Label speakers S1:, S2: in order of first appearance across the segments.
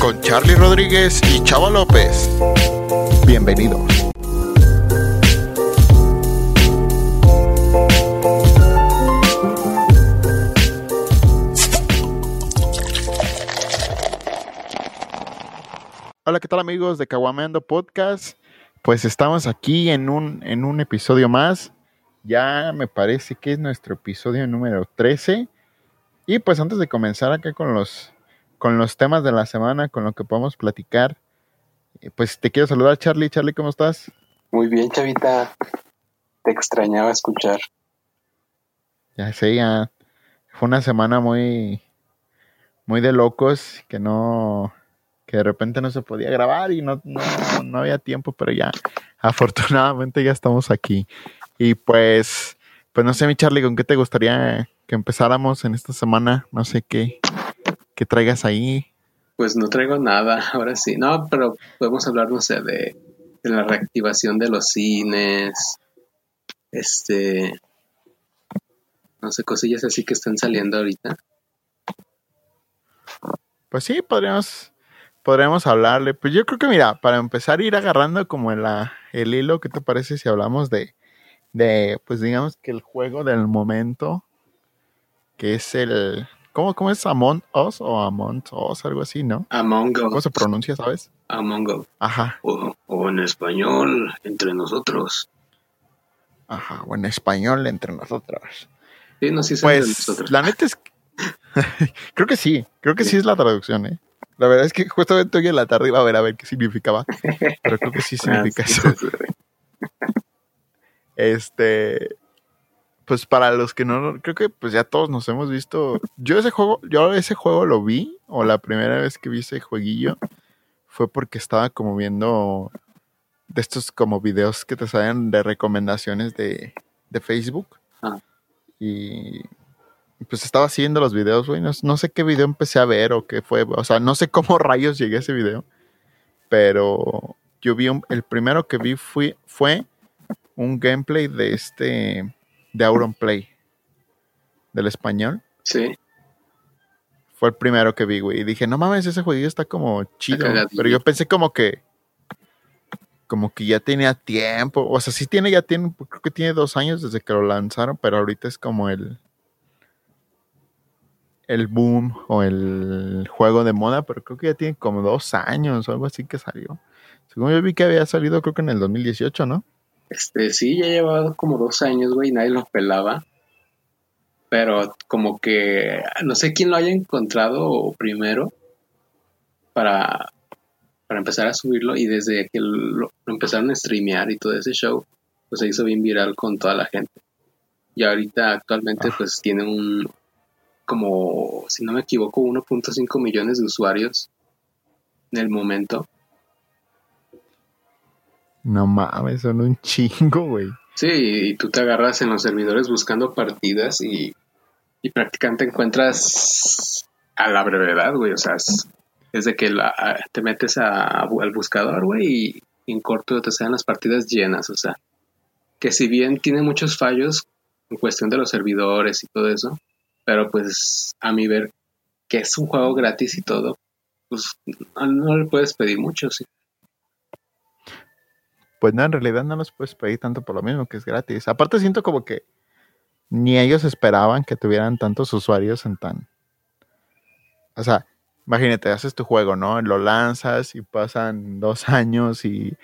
S1: Con Charlie Rodríguez y Chava López. Bienvenidos. Hola, ¿qué tal amigos de Caguameando Podcast? Pues estamos aquí en un, en un episodio más. Ya me parece que es nuestro episodio número 13. Y pues antes de comenzar acá con los, con los temas de la semana, con lo que podemos platicar, eh, pues te quiero saludar Charlie. Charlie, ¿cómo estás?
S2: Muy bien, Chavita. Te extrañaba escuchar.
S1: Ya sé, ya fue una semana muy, muy de locos, que no, que de repente no se podía grabar y no, no, no había tiempo, pero ya, afortunadamente ya estamos aquí. Y pues, pues no sé, mi Charlie, ¿con qué te gustaría que empezáramos en esta semana? No sé qué, qué traigas ahí.
S2: Pues no traigo nada, ahora sí. No, pero podemos hablar, no sé, de, de la reactivación de los cines. Este. No sé, cosillas así que están saliendo ahorita.
S1: Pues sí, podríamos, podríamos hablarle. Pues yo creo que, mira, para empezar a ir agarrando como el, el hilo, ¿qué te parece si hablamos de, de, pues digamos que el juego del momento, que es el, ¿cómo, cómo es Among Us o Among Us, algo así, ¿no?
S2: Among Us.
S1: ¿Cómo se pronuncia, sabes?
S2: Among Us.
S1: Ajá,
S2: O, o en español, entre nosotros.
S1: ajá, o en español entre nosotros.
S2: Sí, no, sí, es entre
S1: Pues
S2: nosotros.
S1: la neta es que- creo que sí, creo que sí es la traducción, ¿eh? La verdad es que justamente hoy en la tarde iba a ver a ver qué significaba, pero creo que sí
S2: Ah,
S1: significa
S2: sí,
S1: eso.
S2: sí, sí.
S1: Este, pues para los que no, creo que pues ya todos nos hemos visto. Yo ese juego, yo ese juego lo vi, o la primera vez que vi ese jueguillo, fue porque estaba como viendo de estos como videos que te salen de recomendaciones de, de Facebook.
S2: Ah.
S1: Y pues estaba siguiendo los videos, güey. No, no sé qué video empecé a ver o qué fue. O sea, no sé cómo rayos llegué a ese video. Pero yo vi un- el primero que vi fue un gameplay de este de Auronplay del español.
S2: Sí,
S1: Fue el primero que vi, güey. Y dije, no mames, ese jueguillo está como chido. Pero yo pensé como que como que ya tenía tiempo. O sea, sí tiene, ya tiene, creo que tiene dos años desde que lo lanzaron, pero ahorita es como el el boom o el juego de moda, pero creo que ya tiene como dos años o algo así que salió. Según yo vi que había salido creo que en el 2018, ¿no?
S2: Este, sí, ya llevaba como dos años, güey, nadie lo pelaba. Pero como que no sé quién lo haya encontrado primero para, para empezar a subirlo. Y desde que lo, lo empezaron a streamear y todo ese show, pues se hizo bien viral con toda la gente. Y ahorita actualmente
S1: Ah.
S2: pues tiene un, como, si no me equivoco, 1.5 millones de usuarios en el momento.
S1: No mames, son un chingo, güey.
S2: Sí, y tú te agarras en los servidores buscando partidas y, y prácticamente encuentras a la brevedad, güey. O sea, es, de que la- te metes al buscador, güey, y en corto te salen las partidas llenas. O sea, que si bien tiene muchos fallos en cuestión de los servidores y todo eso, pero pues a mi ver que es un juego gratis y todo, pues no le puedes pedir mucho, sí.
S1: Pues no, en realidad no los puedes pedir tanto por lo mismo que es gratis. Aparte siento como que ni ellos esperaban que tuvieran tantos usuarios en tan... O sea, imagínate, haces tu juego, ¿no? Lo lanzas y pasan dos años y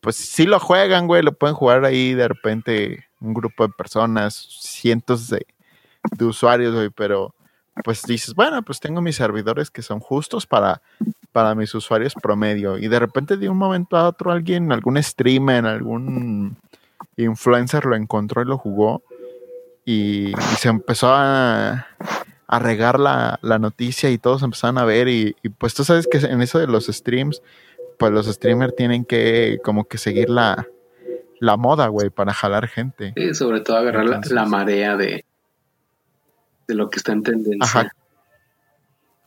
S1: pues sí lo juegan, güey, lo pueden jugar ahí de repente un grupo de personas, cientos de, de usuarios, güey, pero pues dices, bueno, pues tengo mis servidores que son justos para para mis usuarios promedio. Y de repente de un momento a otro alguien, algún streamer, algún influencer lo encontró y lo jugó. Y, y se empezó a, a regar la, la noticia y todos empezaron a ver. Y, y, pues tú sabes que en eso de los streams, pues los streamers tienen que como que seguir la, la moda, güey, para jalar gente.
S2: Sí, sobre todo agarrar la- la, marea de, de lo que está en tendencia.
S1: Ajá.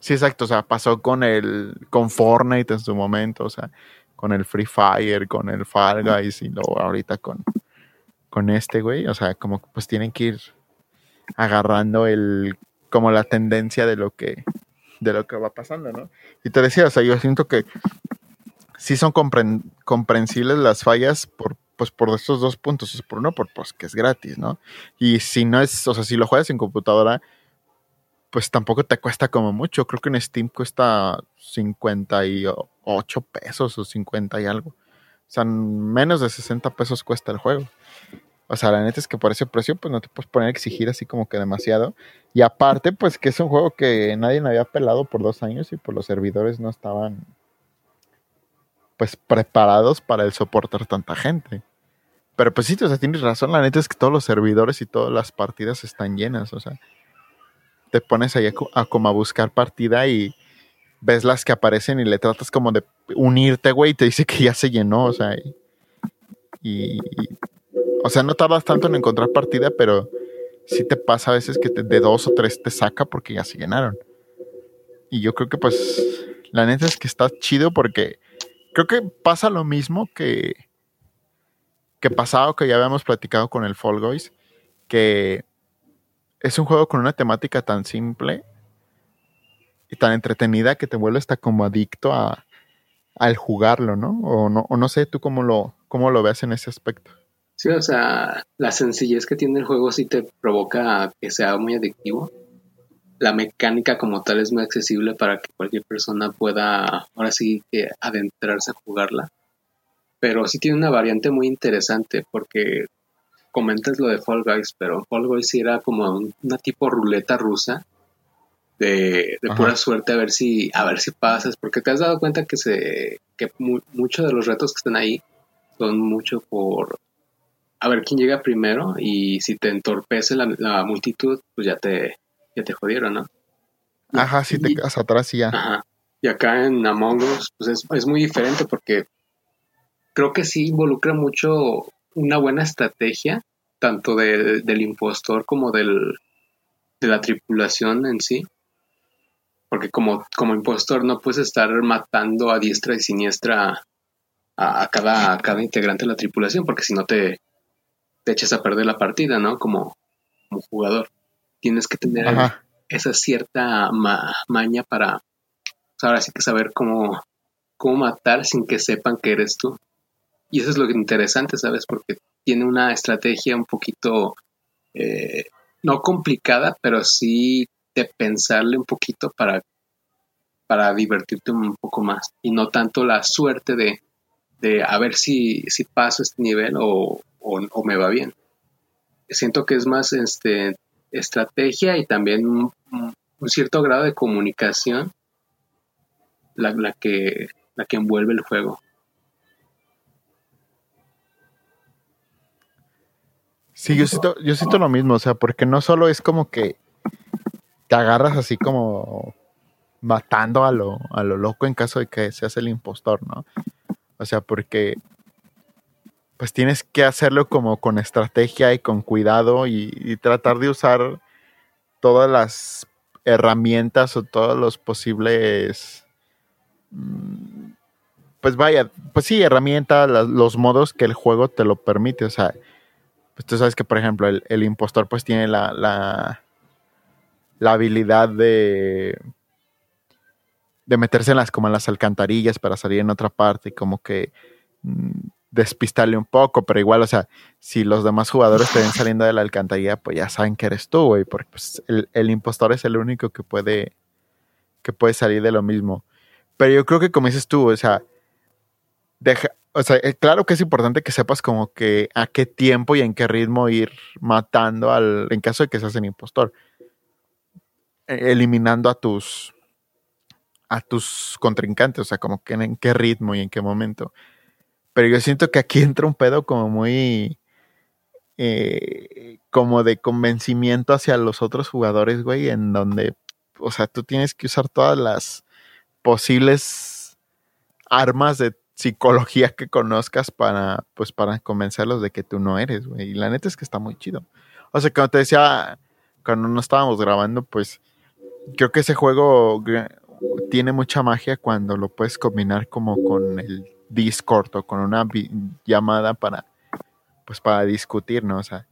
S1: Sí, exacto. O sea, pasó con el, con Fortnite en su momento, o sea, con el Free Fire, con el Fall Guys y luego ahorita con, con este, güey. O sea, como que pues tienen que ir agarrando el, como la tendencia de lo que, de lo que va pasando, ¿no? Y te decía, o sea, yo siento que sí son comprensibles las fallas por, pues, por estos dos puntos. Por uno, por pues que es gratis, ¿no? Y si no es, o sea, si lo juegas en computadora, pues tampoco te cuesta como mucho. Creo que en Steam cuesta 58 pesos o 50 y algo. O sea, menos de 60 pesos cuesta el juego. O sea, la neta es que por ese precio, pues no te puedes poner a exigir así como que demasiado. Y aparte, pues que es un juego que nadie me había pelado por dos años y pues los servidores no estaban pues preparados para el soportar tanta gente. Pero pues sí, o sea, tienes razón, la neta es que todos los servidores y todas las partidas están llenas, o sea, te pones ahí a, como a buscar partida y ves las que aparecen y le tratas como de unirte, güey, y te dice que ya se llenó, o sea, y, o sea, no tardas tanto en encontrar partida, pero sí te pasa a veces que de dos o tres te saca porque ya se llenaron. Y yo creo que pues la neta es que está chido porque creo que pasa lo mismo que, que pasado que ya habíamos platicado con el Fall Guys, que es un juego con una temática tan simple y tan entretenida que te vuelve hasta como adicto a, al jugarlo, ¿no? O no, o no sé tú cómo lo, cómo lo ves en ese aspecto.
S2: Sí, o sea, la sencillez que tiene el juego sí te provoca que sea muy adictivo la mecánica como tal es muy accesible para que cualquier persona pueda ahora sí que adentrarse a jugarla. Pero sí tiene una variante muy interesante porque comentas lo de Fall Guys, pero Fall Guys sí era como una tipo ruleta rusa de, pura suerte a ver si a ver si pasas, porque te has dado cuenta que se que muchos de los retos que están ahí son mucho por a ver quién llega primero y si te entorpece la multitud, pues ya te ya te jodieron, ¿no?
S1: Ajá, si te quedas atrás y ya. Ajá.
S2: Y acá en Among Us, pues es, muy diferente porque creo que sí involucra mucho una buena estrategia, tanto del impostor como del, de la tripulación en sí. Porque como, como impostor no puedes estar matando a diestra y siniestra a, cada, cada integrante de la tripulación, porque si no te, te echas a perder la partida, ¿no? Como, como jugador tienes que tener esa cierta maña para, pues, ahora sí que saber cómo, cómo matar sin que sepan que eres tú. Y eso es lo interesante, ¿sabes? Porque tiene una estrategia un poquito, eh, no complicada, pero sí de pensarle un poquito para, para divertirte un poco más. Y no tanto la suerte de, de a ver si, si paso este nivel o, o me va bien. Siento que es más este estrategia y también un, cierto grado de comunicación la, que, la que envuelve el juego.
S1: Sí, yo siento, yo siento lo mismo, o sea, porque no solo es como que te agarras así como matando a lo, a lo loco en caso de que seas el impostor, ¿no? O sea, porque pues tienes que hacerlo como con estrategia y con cuidado y, tratar de usar todas las herramientas o todos los posibles mm, pues vaya, pues sí, herramientas, los modos que el juego te lo permite. O sea, pues tú sabes que, por ejemplo, el, impostor pues tiene la, la, la, habilidad de, de meterse en las, como en las alcantarillas para salir en otra parte, y como que mm, despistarle un poco, pero igual, o sea, si los demás jugadores te ven saliendo de la alcantarilla, pues ya saben que eres tú, güey, porque pues, el, impostor es el único que puede, que puede salir de lo mismo. Pero yo creo que como dices tú, o sea, deja, o sea, eh, claro que es importante que sepas como que a qué tiempo y en qué ritmo ir matando al, en caso de que seas el impostor, e, eliminando a tus, a tus contrincantes, o sea, como que en qué ritmo y en qué momento. Pero yo siento que aquí entra un pedo como muy. Eh, como de convencimiento hacia los otros jugadores, güey, en donde, o sea, tú tienes que usar todas las posibles armas de psicología que conozcas para, pues, para convencerlos de que tú no eres, güey. Y la neta es que está muy chido. O sea, como te decía, cuando no estábamos grabando, pues, creo que ese juego tiene mucha magia cuando lo puedes combinar como con el Discord o con una llamada para, pues para discutir, ¿no? O sea,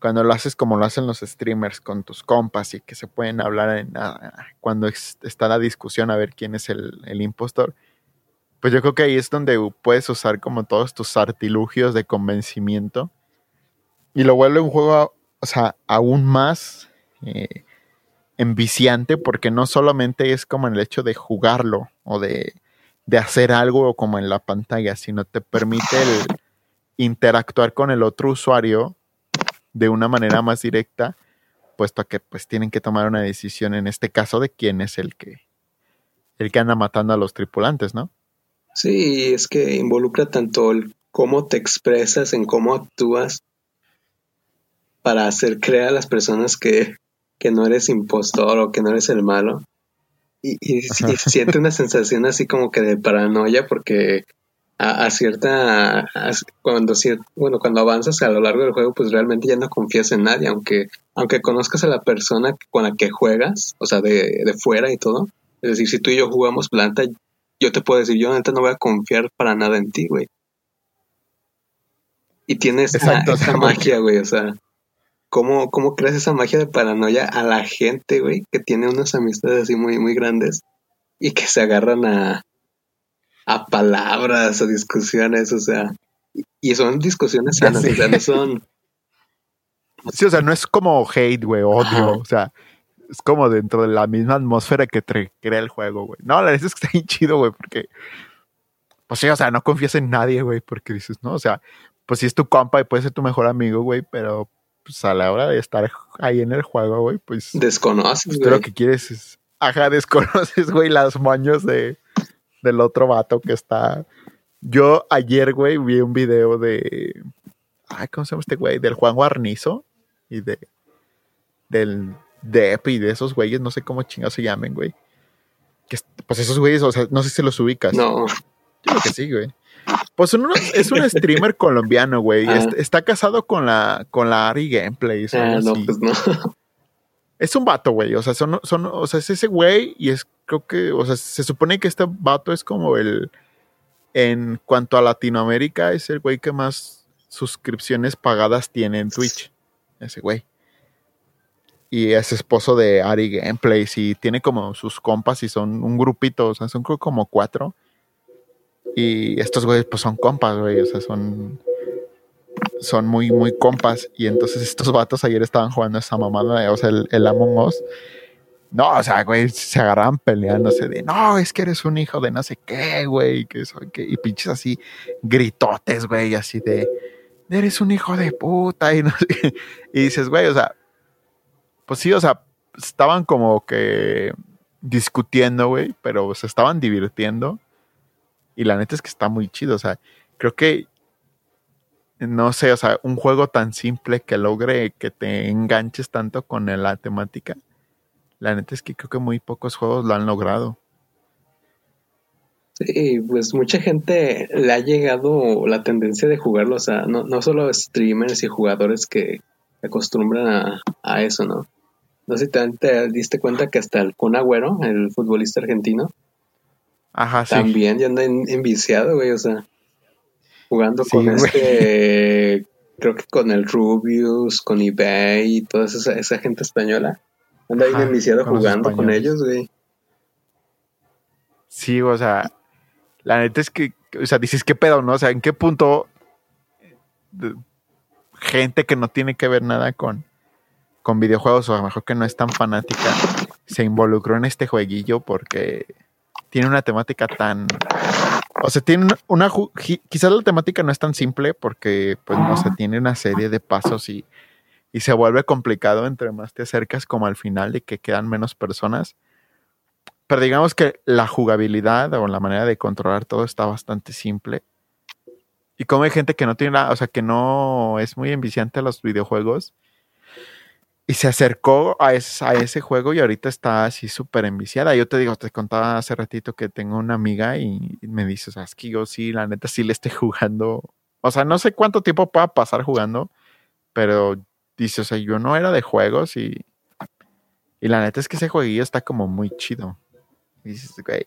S1: cuando lo haces como lo hacen los streamers con tus compas y que se pueden hablar en, cuando está la discusión a ver quién es el, el, impostor, pues yo creo que ahí es donde puedes usar como todos tus artilugios de convencimiento y lo vuelve un juego, o sea, aún más eh, enviciante porque no solamente es como en el hecho de jugarlo o de, de hacer algo como en la pantalla, sino te permite el interactuar con el otro usuario de una manera más directa, puesto que pues tienen que tomar una decisión en este caso de quién es el que el que anda matando a los tripulantes, ¿no?
S2: Sí, es que involucra tanto el cómo te expresas, en cómo actúas para hacer creer a las personas que, que no eres impostor o que no eres el malo. Y, y, siente una sensación así como que de paranoia porque a, cierta cuando bueno cuando avanzas a lo largo del juego pues realmente ya no confías en nadie aunque aunque conozcas a la persona con la que juegas o sea de, de fuera y todo es decir si tú y yo jugamos planta yo te puedo decir yo no voy a confiar para nada en ti güey. Y tienes esa, magia güey o sea ¿Cómo, ¿Cómo creas esa magia de paranoia a la gente, güey, que tiene unas amistades así muy, muy grandes y que se agarran a, a palabras o discusiones, o sea, y son discusiones sanas, o sea, no son...
S1: Sí, o sea, no es como hate, güey, odio, o sea, es como dentro de la misma atmósfera que crea el juego, güey. No, la verdad es que está bien chido, güey, porque, pues sí, o sea, no confías en nadie, güey, porque dices, no, o sea, pues sí es tu compa y puede ser tu mejor amigo, güey, pero pues a la hora de estar ahí en el juego, güey, pues...
S2: Desconoces,
S1: pues, güey. lo que quieres es... Ajá, desconoces, güey, las moños de del otro vato que está. Yo ayer, güey, vi un video de. Ay, ¿cómo se llama este güey? Del Juan Guarnizo y de. Del Dep y de esos güeyes, no sé cómo chingados se llamen, güey. Que, pues esos güeyes, o sea, no sé si los ubicas.
S2: No.
S1: Yo creo que sí, güey. Pues uno, es un streamer colombiano, güey. Ah. Está, casado con la, con la Ari Gameplay.
S2: Ah, no, pues no.
S1: Es un vato, güey. O sea, son, son, o sea, es ese güey y es creo que, o sea, se supone que este vato es como el, en cuanto a Latinoamérica, es el güey que más suscripciones pagadas tiene en Twitch. Ese güey. Y es esposo de Ari Gameplays y tiene como sus compas y son un grupito, o sea, son como cuatro. Y estos güeyes pues son compas, güey, o sea, son son muy, muy compas. Y entonces estos vatos ayer estaban jugando esa mamada, o sea, el, el Among Us. No, o sea, güey, se agarraban peleándose de, no, es que eres un hijo de no sé qué, güey, que soy que, y pinches así, gritotes, güey, así de, eres un hijo de puta, y no sé, y dices, güey, o sea, pues sí, o sea, estaban como que discutiendo, güey, pero se estaban divirtiendo, y la neta es que está muy chido, o sea, creo que, no sé, o sea, un juego tan simple que logre que te enganches tanto con la temática la neta es que creo que muy pocos juegos lo han logrado.
S2: Sí, pues mucha gente le ha llegado la tendencia de jugarlo, o sea, no, no solo streamers y jugadores que acostumbran a, eso, ¿no? No sé si te, diste cuenta que hasta el Kun Agüero, el futbolista argentino,
S1: Ajá,
S2: también ya anda enviciado, güey, o sea, jugando con este, creo que con el Rubius, con eBay y toda esa, esa gente española. Anda ahí enviciado jugando con ellos, güey.
S1: Sí, o sea, la neta es que, o sea, dices, ¿qué pedo, no? O sea, ¿en qué punto gente que no tiene que ver nada con, con videojuegos o a lo mejor que no es tan fanática se involucró en este jueguillo porque tiene una temática tan... O sea, tiene una... Quizás la temática no es tan simple porque, pues, no sé, tiene una serie de pasos y y se vuelve complicado entre más te acercas como al final de que quedan menos personas. Pero digamos que la jugabilidad o la manera de controlar todo está bastante simple. Y como hay gente que no tiene nada, o sea, que no es muy enviciante a los videojuegos. Y se acercó a ese, a ese juego y ahorita está así súper enviciada. Yo te digo, te contaba hace ratito que tengo una amiga y me dice, o sea, es que yo sí, la neta sí le estoy jugando. O sea, no sé cuánto tiempo pueda pasar jugando, pero dice, o sea, yo no era de juegos y, y la neta es que ese jueguillo está como muy chido. Y dices, güey,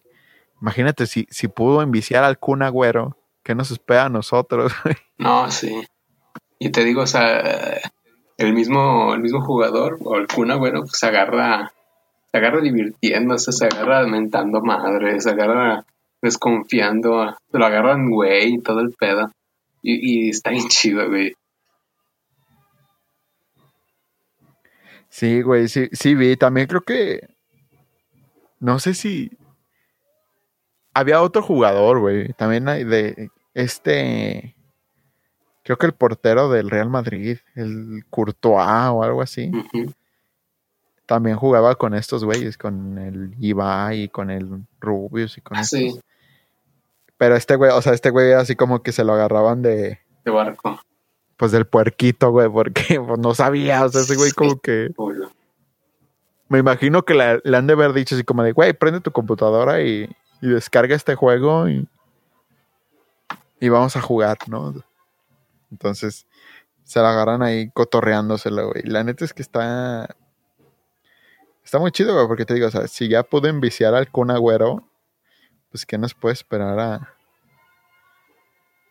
S1: imagínate si, si pudo enviciar al Kun Agüero, ¿qué nos espera a nosotros?
S2: no, sí. Y te digo, o sea, el mismo, el mismo jugador o el Kun Agüero pues se agarra, se agarra divirtiéndose, se agarra mentando madres, se agarra desconfiando, se lo agarran güey y todo el pedo. Y, y está bien chido, güey.
S1: Sí, güey, sí, sí vi. También creo que. No sé si. Había otro jugador, güey. También hay de este. Creo que el portero del Real Madrid, el Courtois o algo así. También jugaba con estos güeyes, con el Ibai y con el Rubius y con
S2: Ah,
S1: estos.
S2: sí,
S1: Pero este güey, o sea, este güey así como que se lo agarraban de.
S2: de barco.
S1: Pues del puerquito, güey, porque pues, no sabía. O sea, ese güey como que. Me imagino que le, le han de haber dicho así como de, güey, prende tu computadora y, y descarga este juego y, y vamos a jugar, ¿no? Entonces, se la agarran ahí cotorreándoselo, güey. La neta es que está... Está muy chido, güey, porque te digo, o sea, si ya pude enviciar al Kun Agüero, pues ¿qué nos puede esperar a...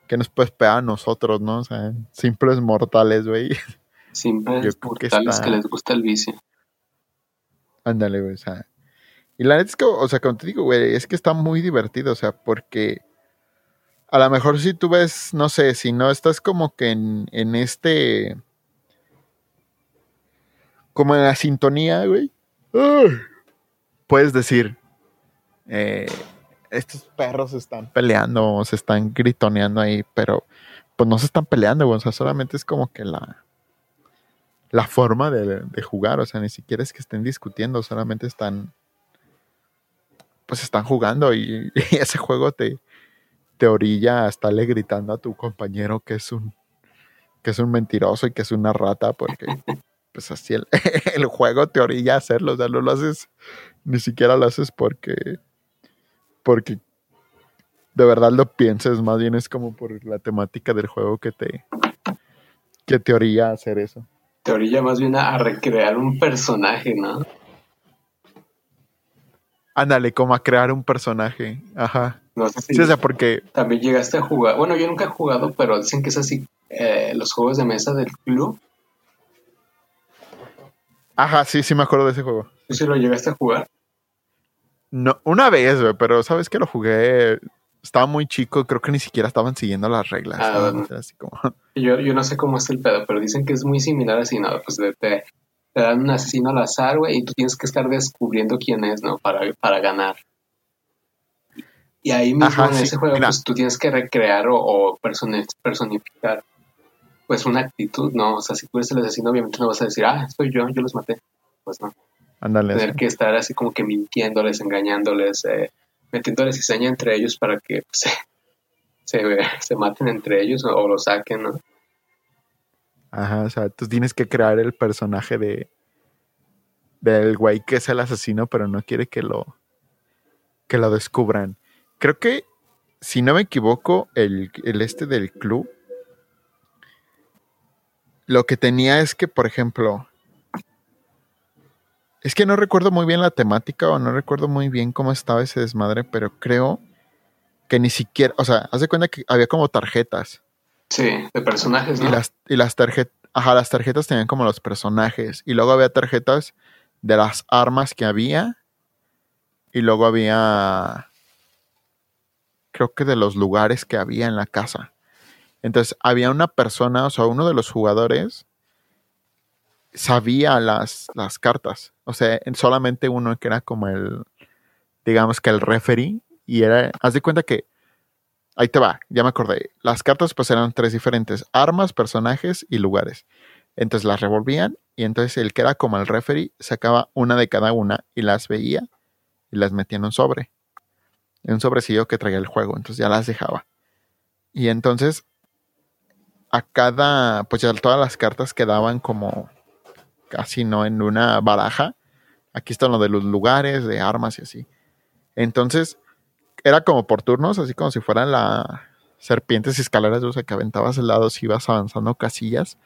S1: ¿Qué nos puede esperar a nosotros, no? O sea, simples mortales, güey.
S2: Simples
S1: que
S2: mortales
S1: está-
S2: que les gusta el vicio.
S1: Ándale, güey, o sea. Y la neta es que, o sea, como te digo, güey, es que está muy divertido, o sea, porque a lo mejor si tú ves, no sé, si no estás como que en, en este, como en la sintonía, güey, puedes decir, eh, estos perros están peleando, o se están gritoneando ahí, pero pues no se están peleando, güey, o sea, solamente es como que la la forma de, de jugar, o sea, ni siquiera es que estén discutiendo, solamente están, pues están jugando y, y ese juego te, te orilla a estarle gritando a tu compañero que es un, que es un mentiroso y que es una rata, porque pues así el, el juego te orilla a hacerlo, o sea, no lo haces, ni siquiera lo haces porque, porque de verdad lo pienses, más bien es como por la temática del juego que te, que te orilla a hacer eso.
S2: Te orilla más bien a, a recrear un personaje, ¿no?
S1: Ándale, como a crear un personaje. Ajá.
S2: No sé si
S1: Sí, o sea, porque.
S2: también llegaste a jugar. Bueno, yo nunca he jugado, pero dicen que es así. eh, los juegos de mesa del club.
S1: Ajá, sí, sí me acuerdo de ese juego.
S2: ¿Tú sí lo llegaste a jugar?
S1: No, una vez, pero sabes que lo jugué. Estaba muy chico, creo que ni siquiera estaban siguiendo las reglas.
S2: Ah,
S1: ¿no?
S2: bueno.
S1: Era así como.
S2: Yo, yo no sé cómo es el pedo, pero dicen que es muy similar así, ¿no? Pues te, te- te dan un asesino al azar, güey, y tú tienes que estar descubriendo quién es, ¿no? Para, para ganar. Y ahí mismo
S1: Ajá,
S2: en
S1: sí,
S2: ese juego,
S1: mira.
S2: pues tú tienes que recrear o, o personi- personificar, pues una actitud, ¿no? O sea, si tú eres el asesino, obviamente no vas a decir, ah, soy yo, yo los maté. Pues no.
S1: Ándale.
S2: Tener
S1: sí.
S2: que estar así como que mintiéndoles, engañándoles, eh, metiéndoles cizaña entre ellos para que pues, se, se, se maten entre ellos o, o lo saquen, ¿no?
S1: Ajá, o sea, tú tienes que crear el personaje de. Del güey que es el asesino, pero no quiere que lo. que lo descubran. Creo que, si no me equivoco, el, el este del club. Lo que tenía es que, por ejemplo. Es que no recuerdo muy bien la temática o no recuerdo muy bien cómo estaba ese desmadre, pero creo que ni siquiera. O sea, haz de cuenta que había como tarjetas.
S2: Sí, de personajes,
S1: Y
S2: ¿no?
S1: las, y las tarjetas, ajá, las tarjetas tenían como los personajes. Y luego había tarjetas de las armas que había. Y luego había, creo que de los lugares que había en la casa. Entonces había una persona, o sea, uno de los jugadores sabía las, las cartas. O sea, en- solamente uno que era como el, digamos que el referee. Y era, haz de cuenta que Ahí te va, ya me acordé. Las cartas pues eran tres diferentes, armas, personajes y lugares. Entonces las revolvían y entonces el que era como el referee sacaba una de cada una y las veía y las metía en un sobre. En un sobrecillo que traía el juego, entonces ya las dejaba. Y entonces a cada, pues ya todas las cartas quedaban como casi no en una baraja. Aquí está lo de los lugares, de armas y así. Entonces era como por turnos, así como si fueran las serpientes y escaleras de uso que aventabas el lado si ibas avanzando casillas.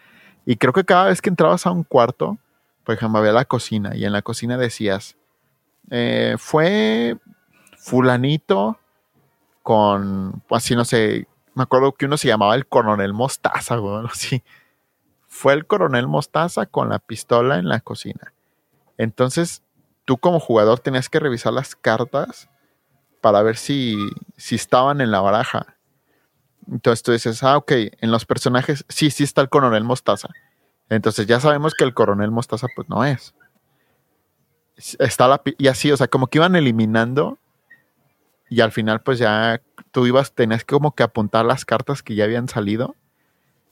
S1: Y creo que cada vez que entrabas a un cuarto, por ejemplo, había la cocina y en la cocina decías, eh, fue fulanito con, así no sé, me acuerdo que uno se llamaba el coronel Mostaza, güey, así. fue el coronel Mostaza con la pistola en la cocina. Entonces, tú como jugador tenías que revisar las cartas para ver si, si estaban en la baraja. Entonces tú dices, ah, ok, en los personajes, sí, sí está el coronel Mostaza. Entonces ya sabemos que el coronel Mostaza pues no es. Está la, y así, o sea, como que iban eliminando y al final pues ya tú ibas, tenías que como que apuntar las cartas que ya habían salido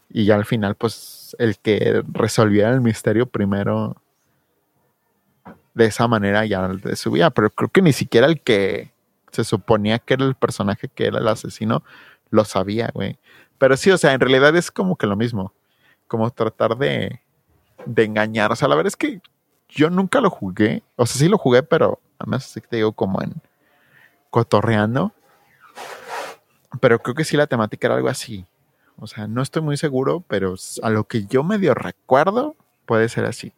S1: y ya al final pues el que resolviera el misterio primero de esa manera ya subía, pero creo que ni siquiera el que se suponía que era el personaje que era el asesino lo sabía, güey. Pero sí, o sea, en realidad es como que lo mismo. Como tratar de, de engañar. O sea, la verdad es que yo nunca lo jugué. O sea, sí lo jugué, pero además te digo como en cotorreando. Pero creo que sí la temática era algo así. O sea, no estoy muy seguro, pero a lo que yo medio recuerdo, puede ser así.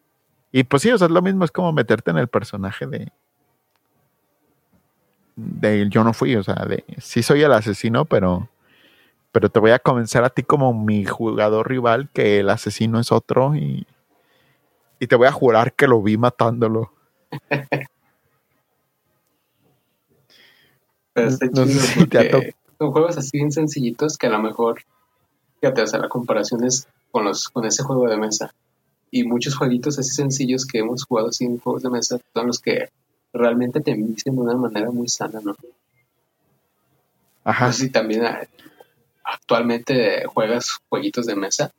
S1: Y pues sí, o sea, es lo mismo, es como meterte en el personaje de. De yo no fui, o sea, de sí soy el asesino, pero pero te voy a convencer a ti como mi jugador rival que el asesino es otro y, y te voy a jurar que lo vi matándolo.
S2: Pero está chido porque son juegos así bien sencillitos que a lo mejor, fíjate, o sea, la comparación es con, los, con ese juego de mesa. Y muchos jueguitos así sencillos que hemos jugado así en juegos de mesa son los que realmente te envician de una manera muy sana, ¿no? Ajá. sí también actualmente juegas jueguitos de mesa?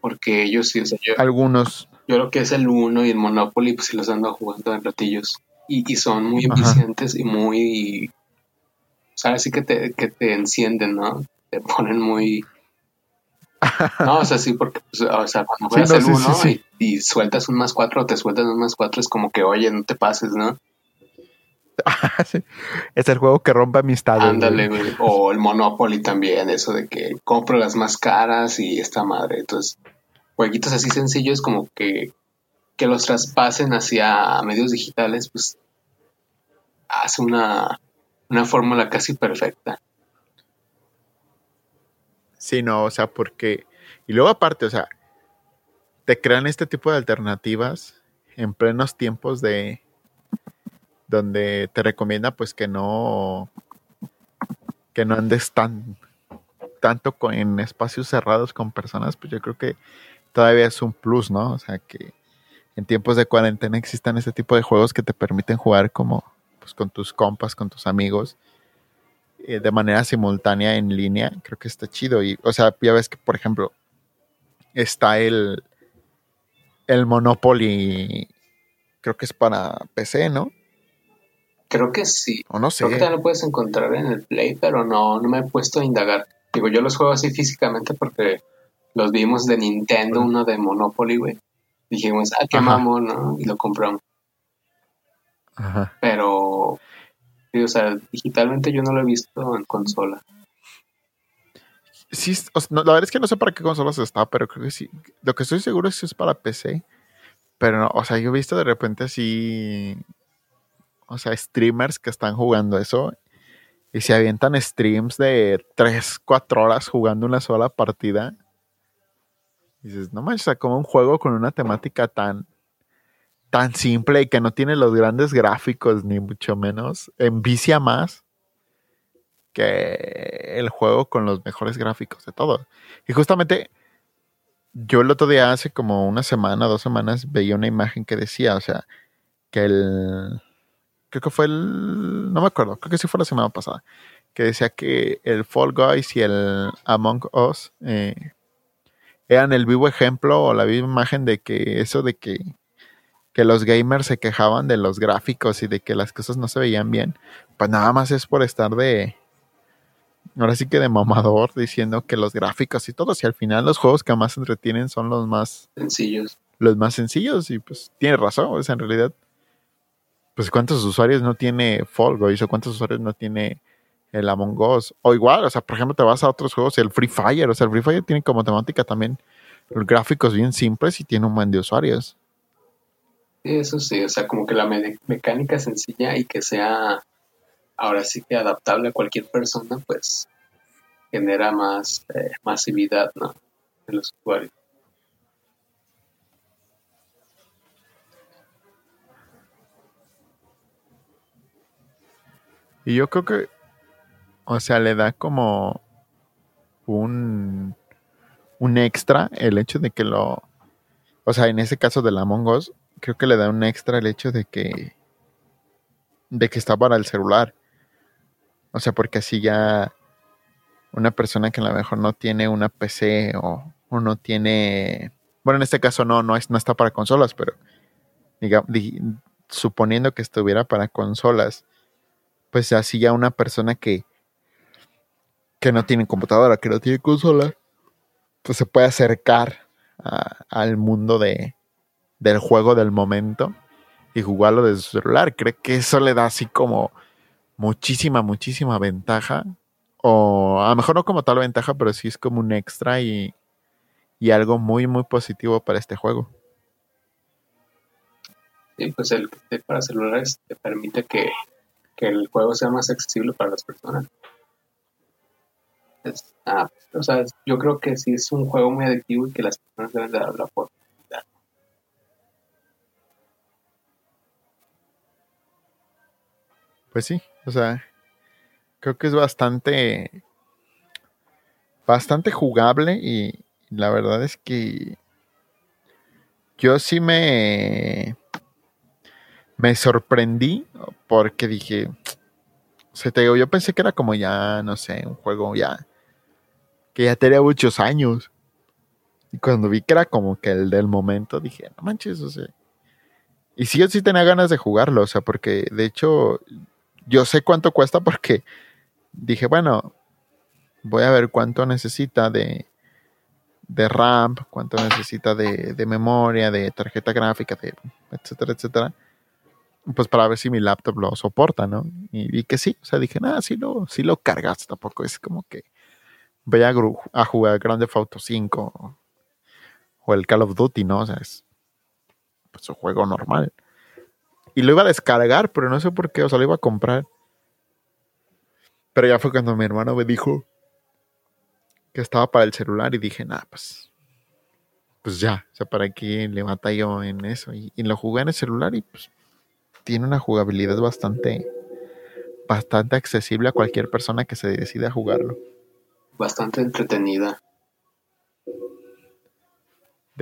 S2: Porque yo sí, o sea, yo...
S1: Algunos.
S2: Yo lo que es el Uno y el Monopoly, pues sí los ando jugando en ratillos. Y, y son muy eficientes y muy... O sea, sí que te, que te encienden, ¿no? Te ponen muy... No, o sea, sí, porque, pues, o sea, cuando juegas el uno y, y, sueltas un más cuatro o te sueltas un más cuatro, es como que, oye, no te pases, ¿no?
S1: es el juego que rompe amistades.
S2: Ándale, O el Monopoly también, eso de que compro las más caras y esta madre. Entonces, jueguitos así sencillos como que, que los traspasen hacia medios digitales, pues hace una, una fórmula casi perfecta.
S1: Sí, no, o sea, porque... Y luego aparte, o sea, te crean este tipo de alternativas en plenos tiempos de, donde te recomienda pues que no que no andes tan tanto con, en espacios cerrados con personas, pues yo creo que todavía es un plus, ¿no? O sea, que en tiempos de cuarentena existan ese tipo de juegos que te permiten jugar como pues, con tus compas, con tus amigos, eh, de manera simultánea en línea, creo que está chido. Y, o sea, ya ves que, por ejemplo, está el, el Monopoly, creo que es para PC, ¿no?
S2: Creo que sí.
S1: O no sé.
S2: Creo que lo puedes encontrar en el Play, pero no, no me he puesto a indagar. Digo, yo los juego así físicamente porque los vimos de Nintendo, uno de Monopoly, güey. Dijimos, ah, qué mamón, ¿no? Y lo compramos. Ajá. Pero, o sea, digitalmente yo no lo he visto en consola.
S1: Sí, la verdad es que no sé para qué consolas está, pero creo que sí. Lo que estoy seguro es que es para PC. Pero no, o sea, yo he visto de repente así o sea, streamers que están jugando eso y se avientan streams de 3, 4 horas jugando una sola partida. Y dices, no manches, como un juego con una temática tan, tan simple y que no tiene los grandes gráficos, ni mucho menos, envicia más que el juego con los mejores gráficos de todo. Y justamente yo el otro día, hace como una semana, dos semanas, veía una imagen que decía, o sea, que el, creo que fue el, no me acuerdo, creo que sí fue la semana pasada, que decía que el Fall Guys y el Among Us eh, eran el vivo ejemplo o la viva imagen de que eso de que, que los gamers se quejaban de los gráficos y de que las cosas no se veían bien, pues nada más es por estar de, ahora sí que de mamador diciendo que los gráficos y todo, si al final los juegos que más entretienen son los más
S2: sencillos.
S1: Los más sencillos y pues tiene razón, o sea, en realidad pues cuántos usuarios no tiene Fall Guys o cuántos usuarios no tiene el Among Us. O igual, o sea, por ejemplo, te vas a otros juegos, el Free Fire, o sea, el Free Fire tiene como temática también los gráficos bien simples y tiene un buen de usuarios.
S2: Eso sí, o sea, como que la mecánica sencilla y que sea ahora sí que adaptable a cualquier persona, pues genera más eh, masividad, ¿no? de los usuarios.
S1: Y yo creo que, o sea, le da como un, un extra el hecho de que lo, o sea, en ese caso de la Among Us, creo que le da un extra el hecho de que, de que está para el celular. O sea, porque así ya una persona que a lo mejor no tiene una PC o, no tiene, bueno, en este caso no, no, es, no está para consolas, pero digamos, suponiendo que estuviera para consolas, pues así ya una persona que, que no tiene computadora, que no tiene consola, pues se puede acercar al mundo de, del juego del momento y jugarlo desde su celular. Creo que eso le da así como muchísima, muchísima ventaja. O a lo mejor no como tal ventaja, pero sí es como un extra y, y algo muy, muy positivo para este juego.
S2: Sí, pues el que para celulares te permite que que el juego sea más accesible para las personas. Ah, o sea, yo creo que sí es un juego muy adictivo y que las personas deben dar la oportunidad.
S1: Pues sí, o sea, creo que es bastante, bastante jugable y la verdad es que yo sí me, me sorprendí porque dije, se te digo, yo pensé que era como ya, no sé, un juego ya, que ya tenía muchos años. Y cuando vi que era como que el del momento, dije, no manches, o sea. Y sí, yo sí tenía ganas de jugarlo, o sea, porque de hecho, yo sé cuánto cuesta porque dije, bueno, voy a ver cuánto necesita de, de RAM, cuánto necesita de, de memoria, de tarjeta gráfica, de etcétera, etcétera pues para ver si mi laptop lo soporta, ¿no? Y vi que sí, o sea, dije, nada, sí lo, sí lo cargas, tampoco es como que voy a, jugar Grand Theft Auto 5 o, el Call of Duty, ¿no? O sea, es pues, un juego normal. Y lo iba a descargar, pero no sé por qué, o sea, lo iba a comprar. Pero ya fue cuando mi hermano me dijo que estaba para el celular y dije, nada, pues, pues ya, o sea, para qué le yo en eso. Y, y lo jugué en el celular y pues tiene una jugabilidad bastante, bastante accesible a cualquier persona que se decida a jugarlo.
S2: Bastante entretenida.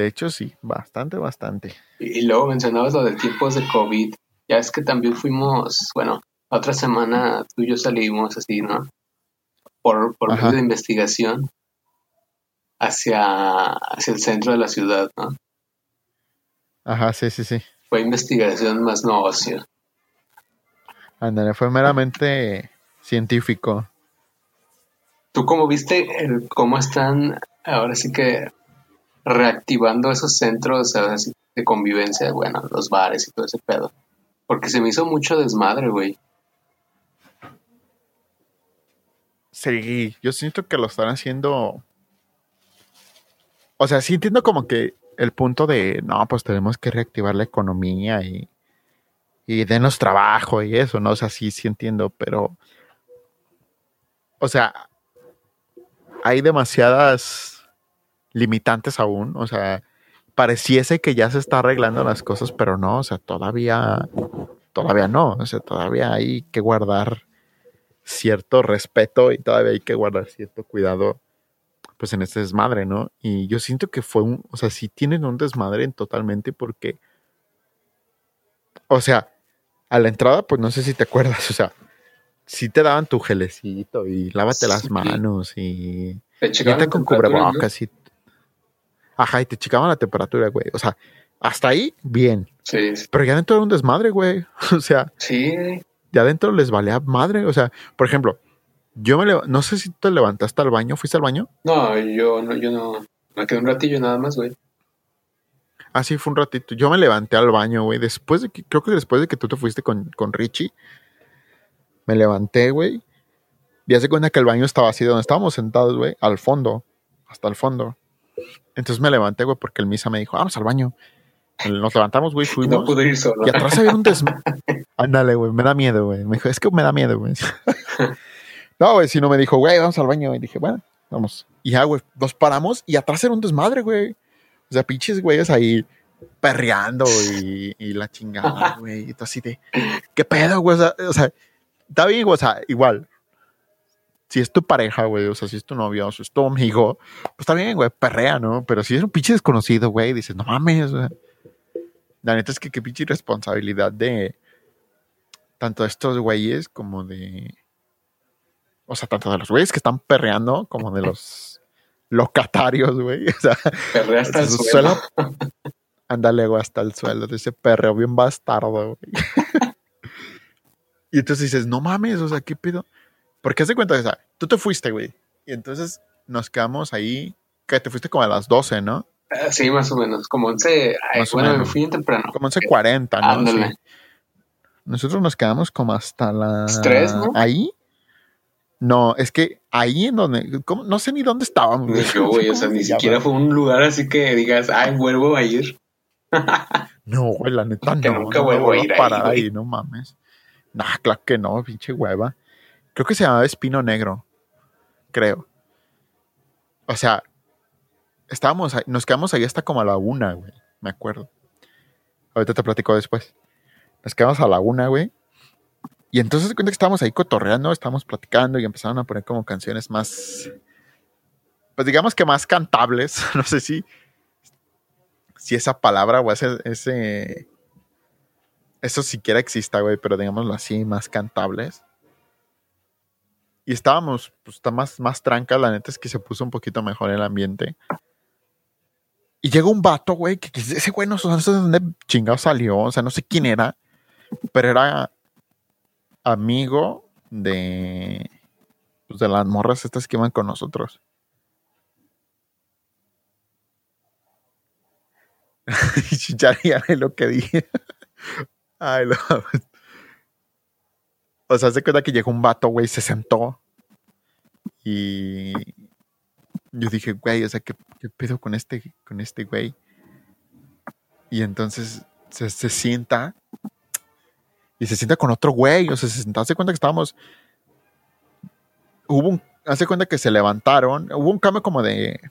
S1: De hecho, sí, bastante, bastante.
S2: Y, luego mencionabas lo de tiempos de COVID. Ya es que también fuimos, bueno, otra semana tú y yo salimos así, ¿no? Por, por medio de investigación hacia, hacia el centro de la ciudad, ¿no?
S1: Ajá, sí, sí, sí.
S2: Fue investigación más no ocio.
S1: Ándale, fue meramente científico.
S2: ¿Tú cómo viste el, cómo están ahora sí que reactivando esos centros de convivencia? Bueno, los bares y todo ese pedo. Porque se me hizo mucho desmadre, güey.
S1: Sí, yo siento que lo están haciendo. O sea, sí entiendo como que el punto de, no, pues tenemos que reactivar la economía y, y denos trabajo y eso, ¿no? O sea, sí, sí entiendo, pero, o sea, hay demasiadas limitantes aún, o sea, pareciese que ya se está arreglando las cosas, pero no, o sea, todavía, todavía no, o sea, todavía hay que guardar cierto respeto y todavía hay que guardar cierto cuidado pues en este desmadre, ¿no? Y yo siento que fue un, o sea, sí tienen un desmadre totalmente porque, o sea, a la entrada, pues no sé si te acuerdas, o sea, sí te daban tu gelecito y lávate las manos y... Te checaban con cubrebocas y... Ajá, y te checaban la temperatura, güey. O sea, hasta ahí, bien. Sí. Pero ya dentro era un desmadre, güey. O sea...
S2: Sí.
S1: Ya adentro les valía madre. O sea, por ejemplo, yo me no sé si te levantaste al baño, ¿fuiste al baño?
S2: No, yo no, yo no, me quedé un ratillo nada más, güey.
S1: Ah, sí, fue un ratito. Yo me levanté al baño, güey. Después de que, creo que después de que tú te fuiste con, con Richie, me levanté, güey. Y hace cuenta que el baño estaba así, donde estábamos sentados, güey, al fondo, hasta el fondo. Entonces me levanté, güey, porque el misa me dijo, vamos al baño. Nos levantamos, güey, fuimos.
S2: No pude ir solo.
S1: Y atrás había un des... Ándale, güey, me da miedo, güey. Me dijo, es que me da miedo, güey. No, güey, si no me dijo, güey, vamos al baño. Y dije, bueno, vamos. Y ya, güey, nos paramos y atrás era un desmadre, güey. O sea, pinches güeyes ahí perreando y, y la chingada, güey. Y todo así de, ¿qué pedo, güey? O sea, o sea, está bien, güey, o sea, igual. Si es tu pareja, güey, o sea, si es tu novio, o si es tu amigo, pues está bien, güey, perrea, ¿no? Pero si es un pinche desconocido, güey, dices, no mames, güey. La neta es que qué pinche responsabilidad de tanto de estos güeyes como de. O sea, tanto de los güeyes que están perreando como de los locatarios, güey. O sea,
S2: Perrea hasta el
S1: su
S2: suelo.
S1: Ándale, güey, hasta el suelo de ese perreo bien bastardo, güey. y entonces dices, no mames, o sea, ¿qué pedo? Porque haz de cuenta, o sea, tú te fuiste, güey. Y entonces nos quedamos ahí, que te fuiste como a las 12, ¿no?
S2: Ah, Sí, más o menos. Como 11. Ay,
S1: Más
S2: bueno, me fui temprano.
S1: Como 11.40, ¿no?
S2: Ándale.
S1: Sí. Nosotros nos quedamos como hasta las...
S2: Tres, ¿no?
S1: ¿Ahí? No, es que ahí en donde... ¿cómo? No sé ni dónde estábamos.
S2: Ni yo, güey. O sea,
S1: ¿Cómo
S2: ni
S1: llama?
S2: siquiera fue un lugar así que digas, ay, vuelvo a ir.
S1: No, güey, la neta
S2: Que
S1: no.
S2: nunca
S1: no
S2: vuelvo a
S1: voy
S2: ir ahí,
S1: parar
S2: güey.
S1: ahí, no mames. Nah, claro que no, pinche hueva. Creo que se llamaba Espino Negro. Creo. O sea, estábamos ahí, nos quedamos ahí hasta como a la una, güey. Me acuerdo. Ahorita te platico después. Nos quedamos a la una, güey. Y entonces se cuenta que estábamos ahí cotorreando, estábamos platicando y empezaron a poner como canciones más. Pues digamos que más cantables. No sé si si esa palabra o ese, ese eso siquiera exista, güey, pero digámoslo así, más cantables. Y estábamos, pues está más, más tranca, la neta es que se puso un poquito mejor el ambiente. Y llega un vato, güey, que, ese güey no, sé de dónde chingado salió, o sea, no sé quién era, pero era amigo de, pues, de las morras estas que iban con nosotros. ya ve lo que dije. Ay, lo... O sea, se cuenta que llegó un vato, güey, se sentó. Y yo dije, güey, o sea, ¿qué, pedo con este, con este güey? Y entonces se, se sienta. Y se sienta con otro güey. O sea, se sentó. Hace cuenta que estábamos. Hubo un. Hace cuenta que se levantaron. Hubo un cambio como de.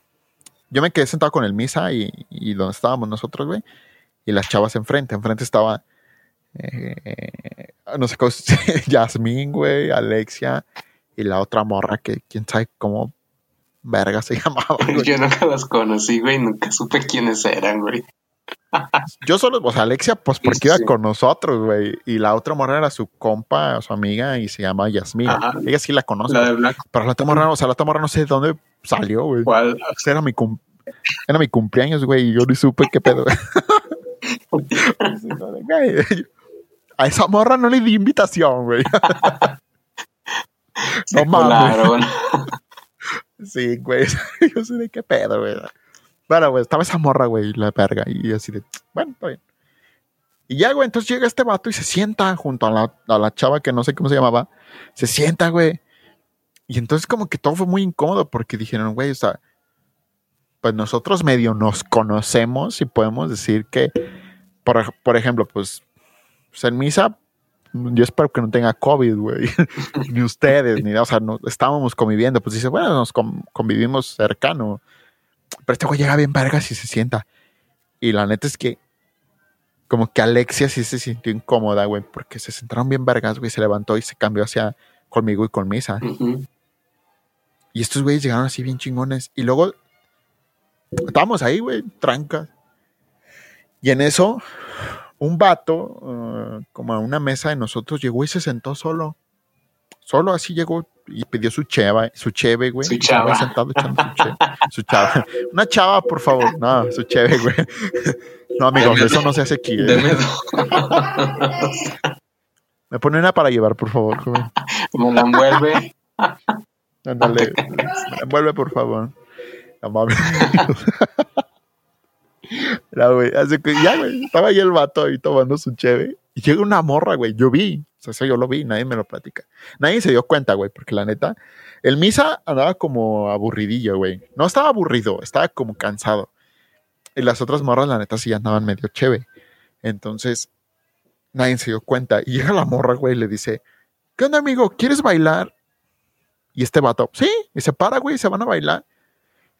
S1: Yo me quedé sentado con el Misa y, y donde estábamos nosotros, güey. Y las chavas enfrente. Enfrente estaba. Eh, no sé cómo. Yasmín, güey. Alexia. Y la otra morra que quién sabe cómo. Verga se llamaba, güey.
S2: Yo nunca las conocí, güey. Nunca supe quiénes eran, güey.
S1: Yo solo, o sea, Alexia, pues porque
S2: sí,
S1: iba
S2: sí.
S1: con nosotros, güey. Y la otra morra era su compa, su amiga, y se llama Yasmín. Ella sí la conoce.
S2: La de Black.
S1: Pero la otra morra, o sea, la otra morra no sé de dónde salió, güey.
S2: ¿Cuál?
S1: Era mi, cum- era mi cumpleaños, güey, y yo ni supe qué pedo. A esa morra no le di invitación, güey. No mames. Sí, güey. Yo sé de qué pedo, güey. Bueno, güey, estaba esa morra, güey, la verga. Y así de, bueno, está bien. Y ya, güey, entonces llega este vato y se sienta junto a la, a la chava que no sé cómo se llamaba. Se sienta, güey. Y entonces como que todo fue muy incómodo porque dijeron, güey, o sea, pues nosotros medio nos conocemos y podemos decir que, por, por ejemplo, pues, pues en misa, yo espero que no tenga COVID, güey. ni ustedes, ni, o sea, no, estábamos conviviendo. Pues dice, bueno, nos con- convivimos cercano. Pero este güey llega bien vergas y se sienta. Y la neta es que, como que Alexia sí se sintió incómoda, güey, porque se sentaron bien vergas, güey, se levantó y se cambió hacia conmigo y con Misa.
S2: Ujú.
S1: Y estos güeyes llegaron así bien chingones. Y luego estábamos ahí, güey, trancas. Y en eso, un vato, uh, como a una mesa de nosotros, llegó y se sentó solo. Solo así llegó y pidió su cheva, su cheve, güey.
S2: Su chava.
S1: sentado echando su cheve. Su chava. Una chava, por favor. No, su cheve, güey. No, amigos, eso no se hace aquí. ¿eh?
S2: Deme dos.
S1: Me pone una para llevar, por favor, joven.
S2: Me la envuelve.
S1: Ándale, envuelve por favor. No mames. Era, güey, así que ya, güey, estaba ahí el vato ahí tomando su cheve. Y llega una morra, güey, yo vi. O sea, eso yo lo vi, nadie me lo platica. Nadie se dio cuenta, güey, porque la neta, el Misa andaba como aburridillo, güey. No estaba aburrido, estaba como cansado. Y las otras morras, la neta, sí andaban medio cheve. Entonces, nadie se dio cuenta. Y llega la morra, güey, y le dice, ¿qué onda, amigo? ¿Quieres bailar? Y este vato, sí, y se para, güey, y se van a bailar.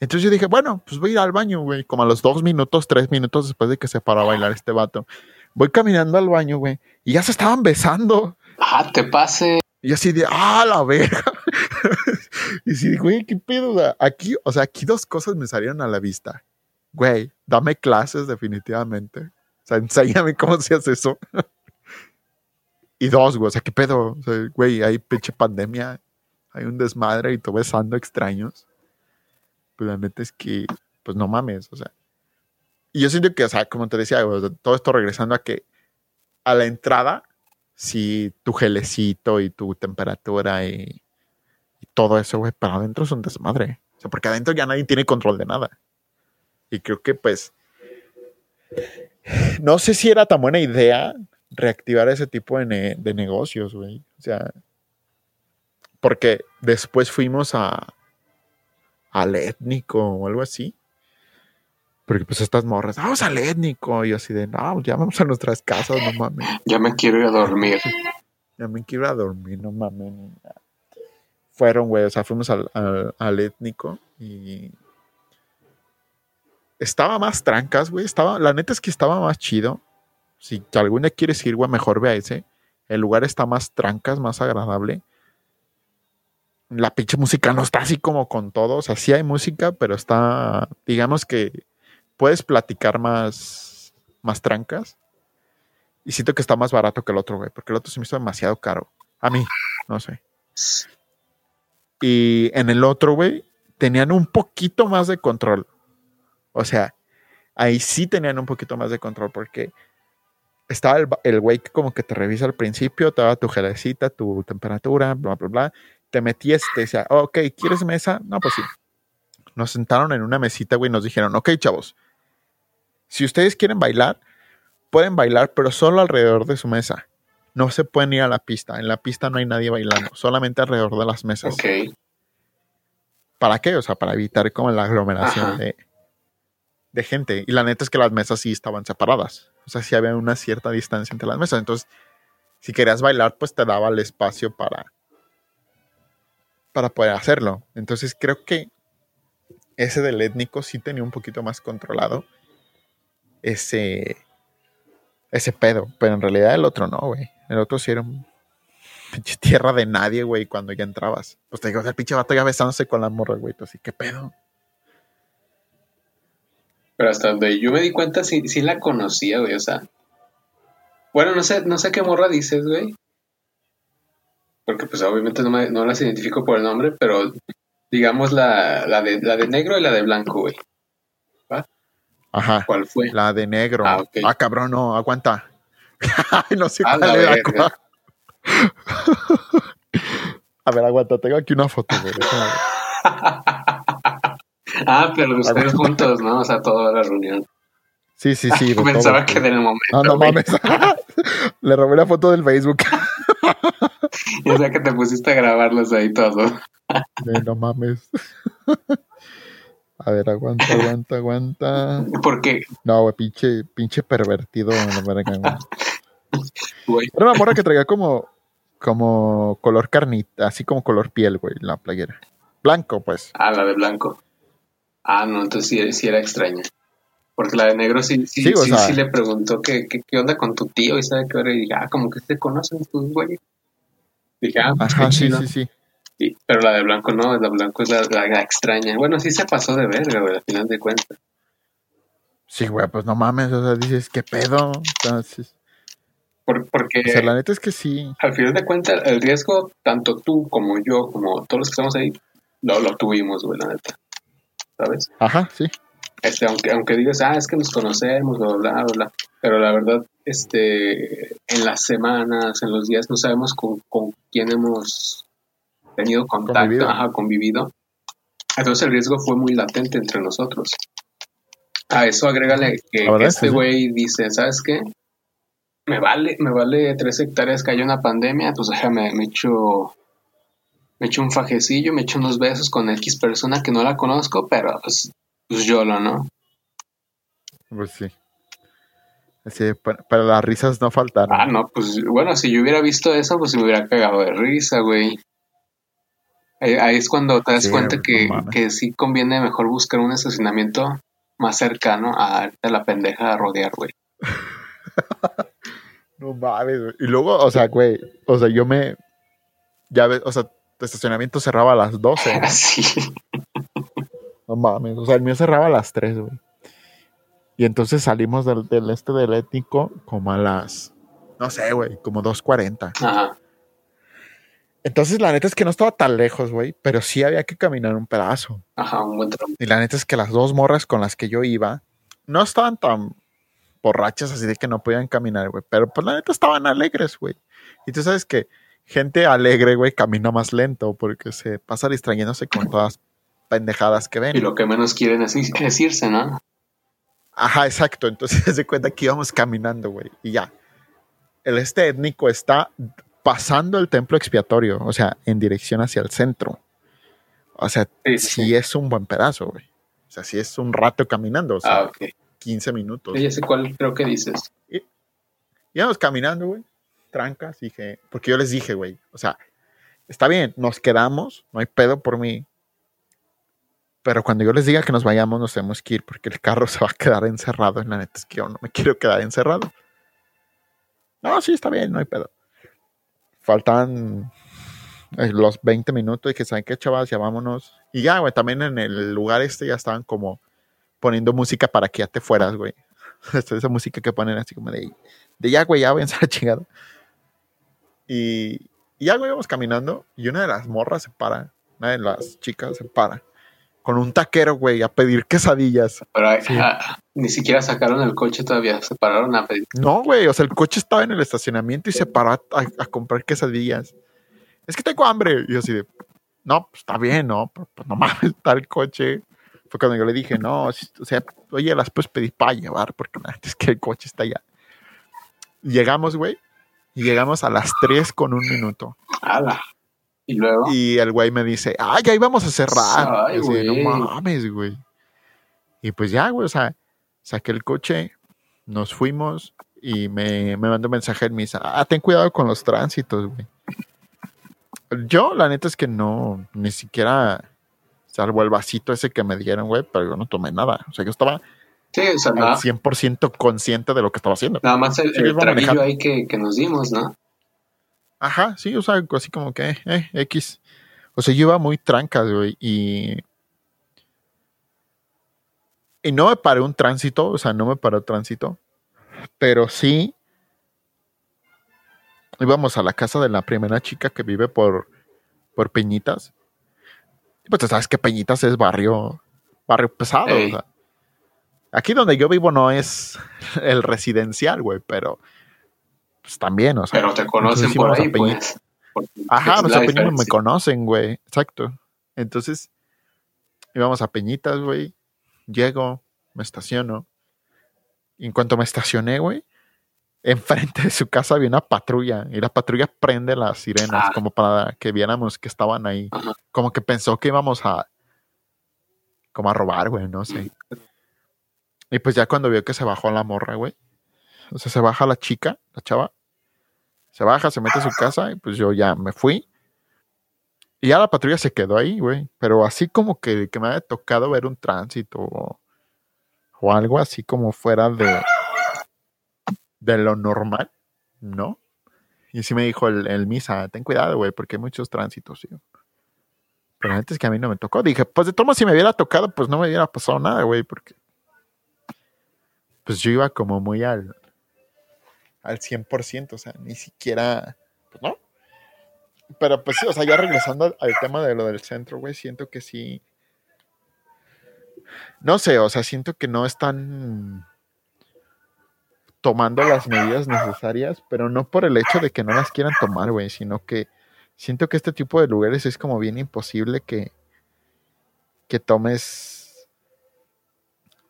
S1: Entonces yo dije, bueno, pues voy a ir al baño, güey. Como a los dos minutos, tres minutos después de que se paró a bailar este vato. Voy caminando al baño, güey. Y ya se estaban besando.
S2: Ah, te pase.
S1: Y así de, ah, la verga. y sí, güey, qué pedo. Aquí, o sea, aquí dos cosas me salieron a la vista. Güey, dame clases definitivamente. O sea, enséñame cómo se hace eso. y dos, güey, o sea, qué pedo. O sea, güey, hay pinche pandemia. Hay un desmadre y tú besando extraños. Pues la neta es que, pues no mames, o sea. Y yo siento que, o sea, como te decía, todo esto regresando a que a la entrada si tu gelecito y tu temperatura y, y todo eso, güey, para adentro es un desmadre. O sea, porque adentro ya nadie tiene control de nada. Y creo que, pues, no sé si era tan buena idea reactivar ese tipo de, ne- de negocios, güey. O sea, porque después fuimos a al étnico o algo así. Porque pues estas morras, vamos al étnico. Y yo así de, no, ya vamos a nuestras casas, no mames.
S2: Ya me quiero ir a dormir.
S1: Ya me quiero ir a dormir, no mames. Fueron, güey, o sea, fuimos al, al- al étnico y estaba más trancas, güey. Estaba, la neta es que estaba más chido. Si algún día quieres ir, güey, mejor ve a ese. El lugar está más trancas, más agradable. La pinche música no está así como con todo. O sea, sí hay música, pero está, digamos que puedes platicar más, más trancas. Y siento que está más barato que el otro, güey, porque el otro se me hizo demasiado caro. A mí, no sé. Y en el otro, güey, tenían un poquito más de control. O sea, ahí sí tenían un poquito más de control porque estaba el, güey que como que te revisa al principio, te daba tu gelecita, tu temperatura, bla, bla, bla. Te metías y te decía, "Oh, ok, ¿quieres mesa? No, pues sí. Nos sentaron en una mesita, güey, y nos dijeron, ok, chavos, si ustedes quieren bailar, pueden bailar, pero solo alrededor de su mesa. No se pueden ir a la pista. En la pista no hay nadie bailando, solamente alrededor de las mesas.
S2: Ok.
S1: ¿Para qué? O sea, para evitar como la aglomeración de, de gente. Y la neta es que las mesas sí estaban separadas. O sea, sí había una cierta distancia entre las mesas. Entonces, si querías bailar, pues te daba el espacio para, para poder hacerlo. Entonces, creo que ese del étnico sí tenía un poquito más controlado ese, ese pedo. Pero en realidad el otro no, güey. El otro sí era un tierra de nadie, güey, cuando ya entrabas. Pues te digo, el pinche vato ya besándose con la morra, güey. Así, ¿qué pedo?
S2: Pero hasta donde yo me di cuenta, sí, sí la conocía, güey. O sea. Bueno, no sé, no sé qué morra dices, güey. Porque pues obviamente no, me- no las identifico por el nombre, pero digamos la, la, de, la de negro y la de blanco, güey.
S1: Ajá.
S2: ¿Cuál fue?
S1: La de negro.
S2: Ah,
S1: Ah, cabrón, no, aguanta. Ay, no sé
S2: A
S1: cuál
S2: la
S1: era.
S2: verga.
S1: A ver, aguanta, tengo aquí una foto, güey.
S2: Ah, pero ustedes juntos, ¿no? O sea, toda la reunión.
S1: Sí, sí, sí.
S2: Pensaba
S1: todo,
S2: que en el momento.
S1: No, no
S2: güey.
S1: mames. Le robé la foto del Facebook.
S2: O sea, que te pusiste a grabarlos ahí todos.
S1: No mames. A ver, aguanta, aguanta, aguanta.
S2: Porque,
S1: No, güey, pinche, pinche pervertido. la verga, güey. Era una morra que traía como, como color carnita, así como color piel, güey, la playera. Blanco, pues.
S2: ah, la de blanco. Ah, no, entonces sí, sí era extraña. Porque la de negro sí, sí,
S1: Sí,
S2: le preguntó qué, qué, qué onda con tu tío y sabe qué hora. Y dije, ah, como que se conocen tus güey. Dije, ah, pues
S1: Ajá, sí, sí, sí.
S2: Sí, pero la de blanco no, la blanco es la, la- la extraña. Bueno, sí se pasó de verga, güey, al final de cuentas.
S1: Sí, güey, pues no mames, o sea, dices, ¿qué pedo? Entonces,
S2: Por- porque
S1: o sea, la neta es que sí.
S2: al final de cuentas el riesgo, tanto tú como yo, como todos los que estamos ahí, lo, lo tuvimos, güey, la neta. ¿Sabes?
S1: Ajá, sí.
S2: Este, aunque, aunque digas, ah, es que nos conocemos, bla, bla, bla. Pero la verdad, este, en las semanas, en los días, no sabemos con, con quién hemos tenido contacto,
S1: Convivido.
S2: ajá, convivido. Entonces el riesgo fue muy latente entre nosotros. A eso agrégale que, que este
S1: sí.
S2: güey dice, ¿sabes qué? Me vale, me vale tres hectáreas que haya una pandemia, pues déjame, me echo, me echo un fajecillo, me echo unos besos con X persona que no la conozco, pero pues, pues yo lo, ¿no?
S1: Pues sí. Así, para, para las risas no faltaron.
S2: Ah, no, pues bueno, si yo hubiera visto eso, pues me hubiera cagado de risa, güey. Ahí es cuando te das
S1: Sí,
S2: cuenta
S1: no
S2: que, que sí conviene mejor buscar un estacionamiento más cercano a a la pendeja a rodear, güey.
S1: No mames, güey. Y luego, o sea, güey, o sea, yo me. Ya ves, o sea, tu estacionamiento cerraba a las 12. ¿no?
S2: Así.
S1: No mames, o sea, el mío cerraba a las 3, güey. Y entonces salimos del, del este del étnico como a las. No sé, güey, como 2.40.
S2: Ajá.
S1: Entonces, la neta es que no estaba tan lejos, güey, pero sí había que caminar un pedazo.
S2: Ajá, un buen tramo.
S1: Y la neta es que las dos morras con las que yo iba no estaban tan borrachas así de que no podían caminar, güey. Pero pues la neta estaban alegres, güey. Y tú sabes que gente alegre, güey, camina más lento porque se pasa distrayéndose con todas pendejadas que ven.
S2: Y lo que menos quieren es, es irse, ¿no?
S1: Ajá, exacto. Entonces se cuenta que íbamos caminando, güey. Y ya. El este étnico está pasando el templo expiatorio, o sea, en dirección hacia el centro. O sea,
S2: Sí,
S1: sí,
S2: sí.
S1: es un buen pedazo, güey. O sea, sí es un rato caminando, o sea,
S2: Ah, ok.
S1: 15 minutos.
S2: Ya sé cuál creo que dices.
S1: Íbamos caminando, güey. Trancas, dije, porque yo les dije, güey, o sea, está bien, nos quedamos, no hay pedo por mí. Pero cuando yo les diga que nos vayamos, nos tenemos que ir porque el carro se va a quedar encerrado. En la neta es que yo no me quiero quedar encerrado. No, sí, está bien, no hay pedo. Faltan eh, los 20 minutos y que saben qué, chavas, ya vámonos. Y ya, güey, también en el lugar este ya estaban como poniendo música para que ya te fueras, güey. Esa música que ponen así como de, de ya, güey, ya váyanse a chingada. Y, y ya, güey, vamos caminando y una de las morras se para, una de las chicas se para con un taquero, güey, a pedir quesadillas.
S2: Pero
S1: Sí.
S2: ah, ni siquiera sacaron el coche todavía. Se pararon a pedir.
S1: No, güey, o sea, el coche estaba en el estacionamiento y se paró a, a- a comprar quesadillas. Es que tengo hambre. Y yo así de, no, pues está bien, ¿no? Pero, pues no mames, está el coche. Fue cuando yo le dije, no, si- o sea, oye, las puedes pedir para llevar, porque es que el coche está allá. Llegamos, güey, y llegamos a las 3 con un minuto.
S2: ¡Hala! Y luego.
S1: Y el güey me dice, ah, ya íbamos a cerrar.
S2: Ay, güey.
S1: no mames, güey. Y pues ya, güey, o sea, saqué el coche, nos fuimos y me, me mandó un mensaje en misa. Ah, ten cuidado con los tránsitos, güey. Yo, la neta es que no, ni siquiera, salvo el vasito ese que me dieron, güey, pero yo no tomé nada. O sea, yo estaba
S2: Sí, o sea,
S1: al
S2: nada,
S1: 100% consciente de lo que estaba haciendo.
S2: nada más el,
S1: Sí,
S2: el traguillo ahí que, que nos dimos, ¿no?
S1: Ajá, sí, o sea, así como que, eh, X. O sea, yo iba muy tranca, güey, y. Y no me paré un tránsito, o sea, no me paró tránsito, pero sí. Íbamos a la casa de la primera chica que vive por, por Peñitas. Y pues tú sabes que Peñitas es barrio, barrio pesado,
S2: Ey.
S1: o sea. Aquí donde yo vivo no es el residencial, güey, pero pues también, o sea.
S2: Pero te conocen por ahí,
S1: Peñitas.
S2: pues.
S1: Ajá, pues a Peñitas me conocen, güey. Exacto. Entonces, íbamos a Peñitas, güey. Llego, me estaciono. Y en cuanto me estacioné, güey, enfrente de su casa había una patrulla. Y la patrulla prende las sirenas,
S2: Ah.
S1: como para que viéramos que estaban ahí.
S2: Ajá.
S1: Como que pensó que íbamos a. como a robar, güey, no sé. Y pues ya cuando vio que se bajó la morra, güey. O sea, se baja la chica, la chava. Se baja, se mete a su casa y pues yo ya me fui. Y ya la patrulla se quedó ahí, güey. Pero así como que, me había tocado ver un tránsito o, algo así como fuera de, de lo normal, ¿no? Y sí me dijo el, el misa, ten cuidado, güey, porque hay muchos tránsitos, tío. Pero antes que a mí no me tocó, dije, pues de modos, si me hubiera tocado, pues no me hubiera pasado nada, güey, porque pues yo iba como muy al, al 100%, o sea, ni siquiera, pues no. Pero pues sí, o sea, ya regresando al, al tema de lo del centro, güey, siento que sí. No sé, o sea, siento que no están tomando las medidas necesarias, pero no por el hecho de que no las quieran tomar, güey, sino que siento que este tipo de lugares es como bien imposible que, que tomes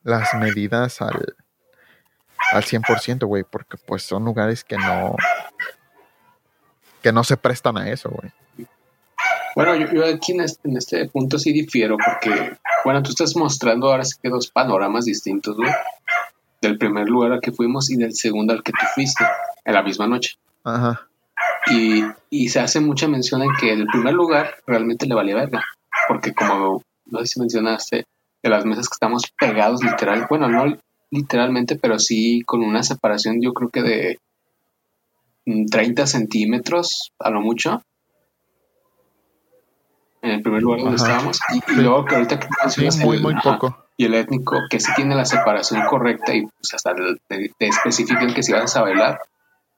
S1: las medidas al, al 100%, güey, porque pues son lugares que no que no se prestan a eso, güey.
S2: Bueno, yo, yo aquí en este, en este punto sí difiero porque, bueno, tú estás mostrando ahora sí que dos panoramas distintos, güey. Del primer lugar al que fuimos y del segundo al que tú fuiste en la misma noche.
S1: Ajá.
S2: Y, y se hace mucha mención en que el primer lugar realmente le valía verga. Porque como, no sé si mencionaste, de las mesas que estamos pegados literal, bueno, no literalmente, pero sí con una separación yo creo que de 30 centímetros a lo mucho. En el primer lugar donde estábamos. Y, luego que ahorita que mencionas
S1: muy, muy poco.
S2: y el étnico que sí tiene la separación correcta y pues hasta te, especifican que si vas a bailar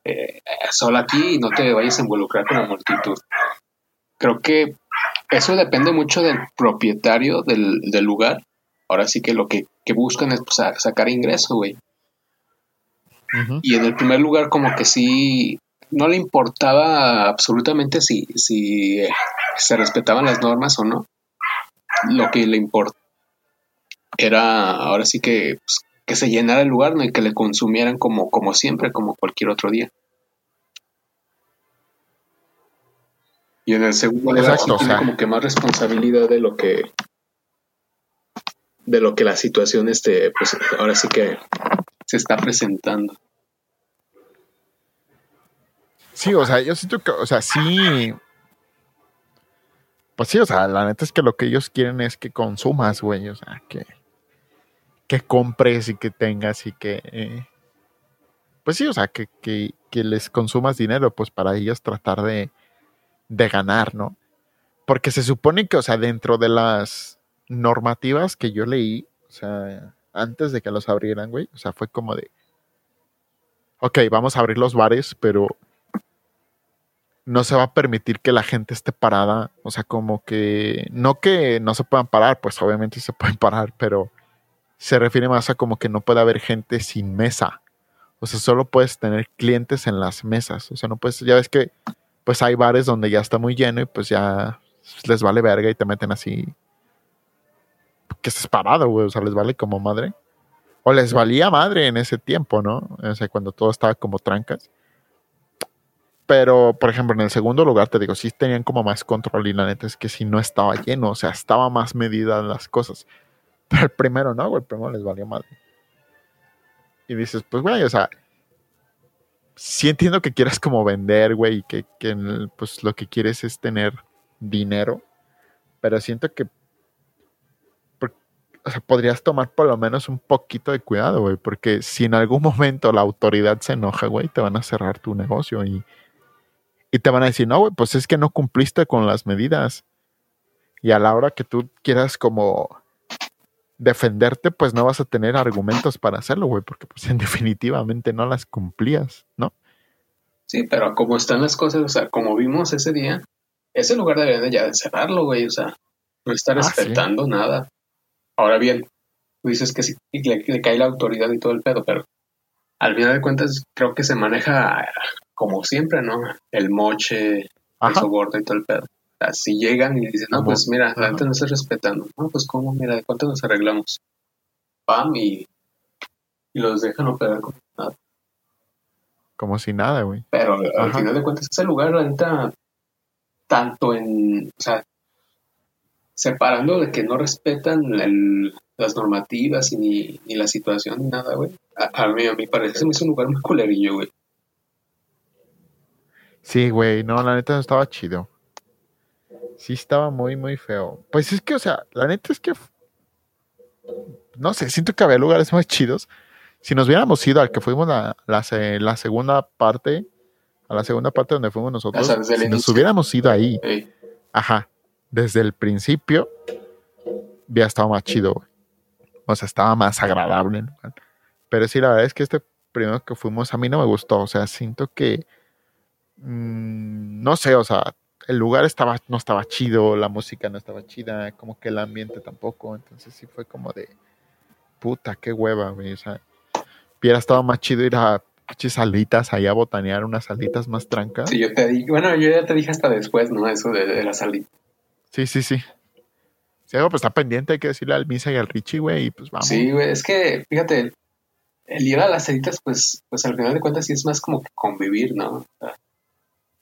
S2: eh, solo aquí y no te vayas a involucrar con la multitud. Creo que eso depende mucho del propietario del, del lugar. Ahora sí que lo que, buscan es pues, sacar ingreso, güey. Y en el primer lugar como que sí, no le importaba absolutamente si, si eh, se respetaban las normas o no. Lo que le importa era ahora sí que, pues, que se llenara el lugar ¿no? y que le consumieran como, como siempre, como cualquier otro día. Y en el segundo lugar tiene como que más responsabilidad de lo que de lo que la situación este, pues ahora sí que se está presentando.
S1: Sí, o sea, yo siento que, o sea, sí. Pues sí, o sea, la neta es que lo que ellos quieren es que consumas, güey, o sea, que, que compres y que tengas y que. Eh, pues sí, o sea, que, que, que, les consumas dinero, pues para ellos tratar de, de ganar, ¿no? Porque se supone que, o sea, dentro de las normativas que yo leí, o sea, antes de que los abrieran, güey, o sea, fue como de, ok, vamos a abrir los bares, pero no se va a permitir que la gente esté parada, o sea, como que, no que no se puedan parar, pues obviamente se pueden parar, pero se refiere más a como que no puede haber gente sin mesa. O sea, solo puedes tener clientes en las mesas. O sea, no puedes, ya ves que pues hay bares donde ya está muy lleno y pues ya les vale verga y te meten así que estés parado, güey. O sea, les vale como madre. O les valía madre en ese tiempo, ¿no? O sea, cuando todo estaba como trancas. Pero, por ejemplo, en el segundo lugar, te digo, sí tenían como más control y la neta es que si no estaba lleno, o sea, estaba más medida las cosas. Pero el primero no, güey, el primero les valió madre. Y dices, pues, güey, o sea, sí entiendo que quieras como vender, güey, y que, que pues lo que quieres es tener dinero, pero siento que o sea, podrías tomar por lo menos un poquito de cuidado, güey, porque si en algún momento la autoridad se enoja, güey, te van a cerrar tu negocio y, y te van a decir, no, güey, pues es que no cumpliste con las medidas. Y a la hora que tú quieras como defenderte, pues no vas a tener argumentos para hacerlo, güey, porque pues en definitivamente no las cumplías, ¿no?
S2: Sí, pero como están las cosas, o sea, como vimos ese día, ese lugar debería ya de cerrarlo, güey, o sea, no estar ah, respetando nada. Ahora bien, tú dices que sí, le, cae la autoridad y todo el pedo, pero al final de cuentas creo que se maneja como siempre, ¿no? El moche, el soborno y todo el pedo. O sea, si llegan y dicen, no, pues mira, la gente no está respetando. No, pues cómo, mira, ¿de cuánto nos arreglamos? Pam, y, y los dejan operar como nada.
S1: Como si nada, güey.
S2: Pero al final de cuentas ese lugar, la neta, tanto en, o sea, separando de que no respetan las normativas y ni, ni, la situación ni nada, güey. A, mí, a mí parece me hizo un lugar muy culerillo, güey.
S1: Sí, güey, no, la neta no estaba chido. Sí estaba muy, muy feo. Pues es que, o sea, la neta es que... No sé, siento que había lugares más chidos. Si nos hubiéramos ido al que fuimos la, la, la segunda parte, a la segunda parte donde fuimos nosotros, si nos hubiéramos ido ahí, ajá, desde el principio había estado más chido, O sea, estaba más agradable. Pero sí, la verdad es que este primero que fuimos a mí no me gustó. O sea, siento que. Mm, no sé, o sea, el lugar estaba, no estaba chido, la música no estaba chida, como que el ambiente tampoco. Entonces sí fue como de. Puta, qué hueva, güey. O sea, hubiera estado más chido ir a salitas ahí a botanear, unas salitas más trancas.
S2: Sí, yo te dije, bueno, yo ya te dije hasta después, ¿no? Eso de, de la salita.
S1: Sí, sí, sí. Si algo pues está pendiente, hay que decirle al Misa y al Richie, güey, y pues vamos.
S2: Sí, güey, es que, fíjate, el ir a las ceditas, pues, pues al final de cuentas sí es más como que convivir, ¿no?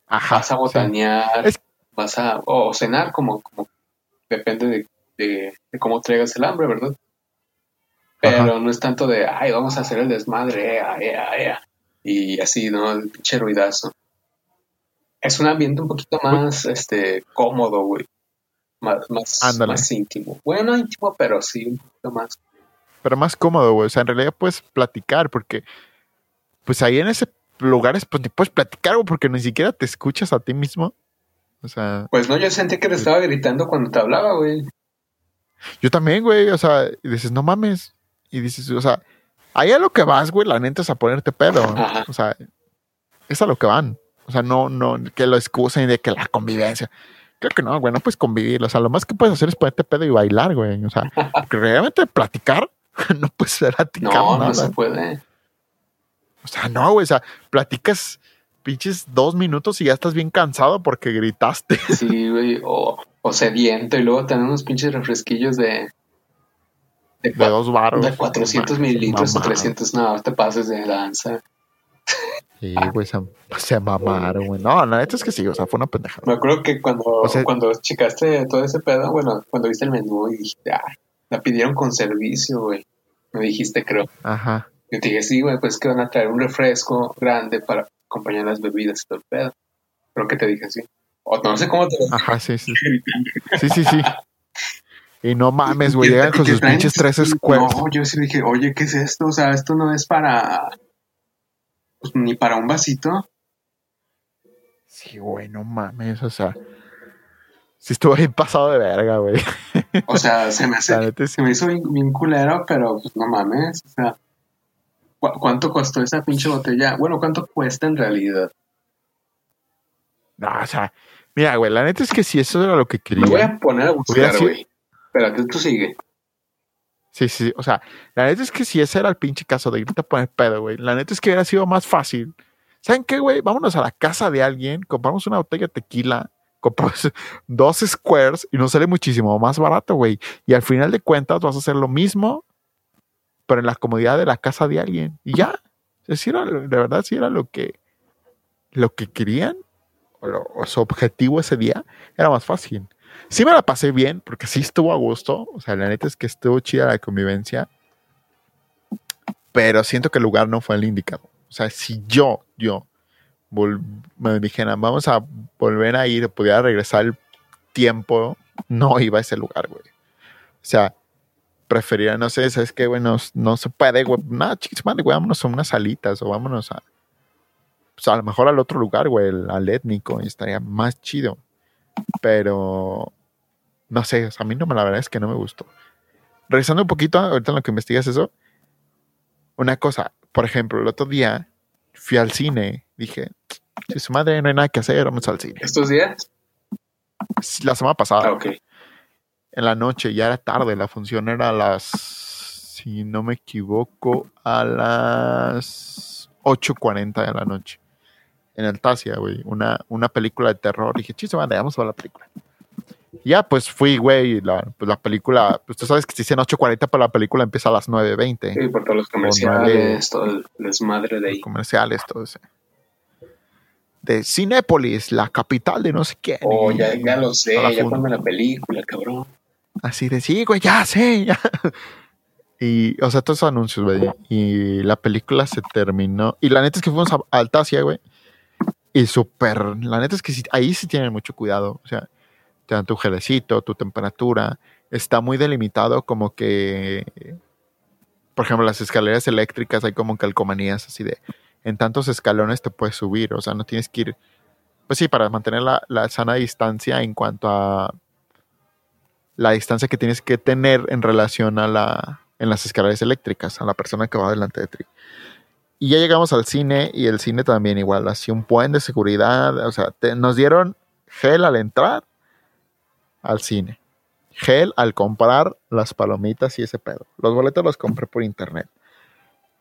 S2: Ajá. Vas a botanear, vas a, o cenar, como, como depende de, de, cómo traigas el hambre, ¿verdad? Pero no es tanto de, ay, vamos a hacer el desmadre, ea, ea, ea. Y así, ¿no? El pinche ruidazo. Es un ambiente un poquito más este cómodo, güey. Más, más, más íntimo. Bueno, íntimo, pero sí un poquito más.
S1: Pero más cómodo, güey. O sea, en realidad puedes platicar porque, pues ahí en ese lugares, pues ni puedes platicar, güey, porque ni siquiera te escuchas a ti mismo. O sea,
S2: Pues no, yo sentí que te estaba gritando cuando te hablaba, güey.
S1: yo también, güey. O sea, y dices, no mames. Y dices, o sea, ahí a lo que vas, güey, la neta es a ponerte pedo.
S2: Ajá.
S1: O sea, es a lo que van. O sea, no, no, que lo excusen de que la convivencia. Creo que no, güey, no puedes convivir. O sea, lo más que puedes hacer es ponerte pedo y bailar, güey. O sea, realmente platicar, no puedes platicar
S2: No,
S1: nada.
S2: no se puede.
S1: O sea, no, güey. O sea, platicas pinches dos minutos y ya estás bien cansado porque gritaste.
S2: Sí, güey. O, o sediento y luego tener unos pinches refresquillos de. De,
S1: dos baros.
S2: de 400 mililitros o
S1: Mamá.
S2: 300, no, te pases de danza.
S1: Sí, güey, se, se mamaron, güey. No, la neta es que sí, o sea, fue una pendejada.
S2: Me acuerdo que cuando,
S1: O sea-
S2: cuando checaste todo ese pedo, bueno, cuando viste el menú y dijiste, ah, la pidieron con servicio, güey. Me dijiste, creo.
S1: Ajá.
S2: Yo te dije, sí, güey, pues que van a traer un refresco grande para acompañar las bebidas y todo el pedo. Creo que te dije así. O no sé cómo te lo
S1: Ajá, sí, sí. Sí, sí, sí. Y no mames, güey, llegan con sus pinches tres squares.
S2: No, yo sí dije, oye, ¿qué es esto? O sea, esto no es para. Pues, ni para un vasito.
S1: Sí, güey, no mames, o sea. Sí estuvo bien pasado de verga, güey.
S2: O sea, se me hace.
S1: La neta sí.
S2: se me hizo bien, bien culero, pero pues no mames. O sea, ¿cu- ¿cuánto costó esa pinche botella? Bueno, ¿cuánto cuesta en realidad?
S1: No, o sea, mira, güey, la neta es que si eso era lo que
S2: Me voy
S1: quería.
S2: a poner a buscar, güey. Espérate, tú sigue.
S1: Sí, sí, o sea, la neta es que si ese era el pinche caso de irte a poner pedo, güey, la neta es que hubiera sido más fácil. ¿Saben qué, güey? Vámonos a la casa de alguien, compramos una botella de tequila, compramos dos squares y nos sale muchísimo más barato, güey. Y al final de cuentas vas a hacer lo mismo, pero en la comodidad de la casa de alguien. Y ya. Sí era, de verdad, sí era lo que, lo que querían, o, lo- o su objetivo ese día, era más fácil. Sí me la pasé bien, porque sí estuvo a gusto. O sea, la neta es que estuvo chida la convivencia. Pero siento que el lugar no fue el indicado. O sea, si yo, yo, me dijeran, vamos a volver a ir, pudiera regresar el tiempo, no iba a ese lugar, güey. O sea, preferiría, no sé, ¿sabes qué, güey? No, no se puede, güey. Nada, chicos, madre, güey, vámonos a unas salitas o vámonos a, pues a lo mejor al otro lugar, güey, al étnico, y estaría más chido. Pero, no sé, o sea, a mí no me, la verdad es que no me gustó. Regresando un poquito, ahorita en lo que investigas eso, una cosa, por ejemplo, el otro día fui al cine, dije, si su madre no hay nada que hacer, vamos al cine.
S2: ¿Estos días?
S1: La semana pasada,
S2: Ah, ok.
S1: en la noche, ya era tarde, la función era a las, si no me equivoco, a las 8.40 de la noche. En Altacia, güey, una, una película de terror. Dije, chiste, madre, vamos a ver la película. Y Ya, pues fui, güey, la, pues la película, pues tú sabes que si dicen 8.40, pero la película empieza a las 9.20.
S2: Sí, por todos los comerciales, todo el desmadre de ahí.
S1: comerciales, todo eso. De Cinépolis, la capital de no sé quién.
S2: Oh, ya, ya lo sé, ya ponme la película, cabrón.
S1: Así de, sí, güey, ya sé. ya". Y, o sea, todos esos anuncios, güey. Y la película se terminó. Y la neta es que fuimos a a Altacia, güey. Y súper, la neta es que sí- ahí sí tienen mucho cuidado. O sea, te dan tu gelecito, tu temperatura. Está muy delimitado como que, por ejemplo, las escaleras eléctricas hay como calcomanías así de, en tantos escalones te puedes subir. O sea, no tienes que ir, pues sí, para mantener la, la sana distancia en cuanto a la distancia que tienes que tener en relación a la, en las escaleras eléctricas, a la persona que va delante de ti. Y ya llegamos al cine y el cine también igual, así un buen de seguridad, o sea, te- nos dieron gel al entrar al cine, gel al comprar las palomitas y ese pedo. Los boletos los compré por internet.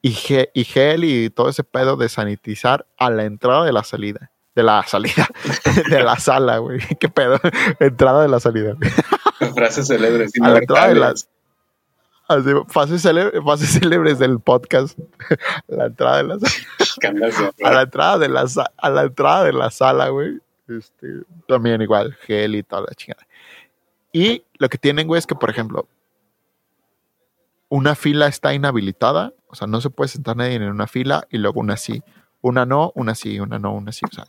S1: Y, ge- y gel y todo ese pedo de sanitizar a la entrada de la salida. De la salida, de la sala, güey. ¿Qué pedo? Entrada de la salida.
S2: Frases célebres.
S1: A la entrada de las así, fases, célebre- fases célebres del podcast. A la entrada de la,
S2: de-
S1: a la entrada de la, a la entrada de la sala, güey. Este, también igual, gel y toda la chingada. Y lo que tienen, güey, es que, por ejemplo, una fila está inhabilitada, o sea, no se puede sentar nadie en una fila y luego una sí. Una no, una sí, una no, una sí. O sea,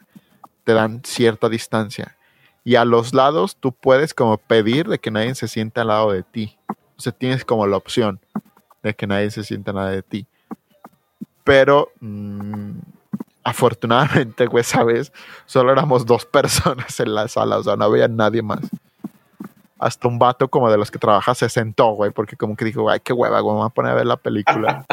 S1: te dan cierta distancia. Y a los lados tú puedes como pedir de que nadie se sienta al lado de ti. Sea, tienes como la opción de que nadie se sienta lado de ti. Pero mm, afortunadamente, güey, ¿sabes? Solo éramos dos personas en la sala, o sea, no había nadie más. Hasta un vato como de los que trabaja se sentó, güey, porque como que dijo, ay, qué hueva, güey, voy a poner a ver la película.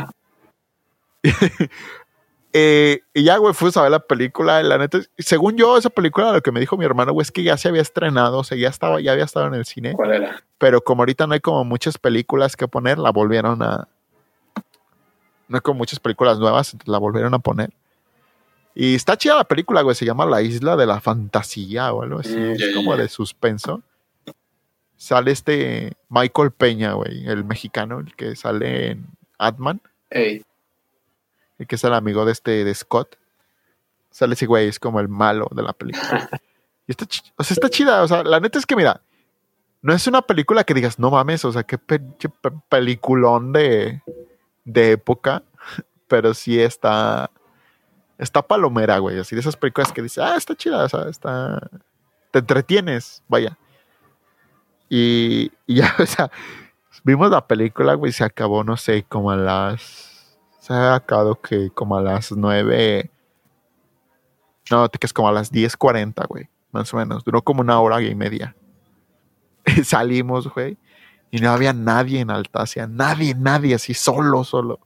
S1: Eh, y ya, güey, fuimos a ver la película. La neta, según yo, esa película, lo que me dijo mi hermano, güey, es que ya se había estrenado, o sea, ya, estaba, ya había estado en el cine.
S2: ¿Cuál era?
S1: Pero como ahorita no hay como muchas películas que poner, la volvieron a. No hay como muchas películas nuevas, la volvieron a poner. Y está chida la película, güey, se llama La Isla de la Fantasía o algo así.
S2: Mm,
S1: es como de suspenso. Sale este Michael Peña, güey, el mexicano, el que sale en Atman.
S2: Ey,
S1: el que es el amigo de este de Scott. Sale ese güey, es como el malo de la película. Y está, o sea, está chida. O sea, la neta es que, mira, no es una película que digas, no mames, o sea, qué pe- peliculón de, de época, pero sí está, está palomera, güey. Así de esas películas que dices, ah, está chida, o sea, está, te entretienes, vaya. Y, y ya, o sea, vimos la película, güey, se acabó, no sé, como a las, se ha acabado que como a las nueve, no, te que es como a las 10.40, güey, más o menos. Duró como una hora y media. Salimos, güey, y no había nadie en Altacia, nadie, nadie, así, solo, solo.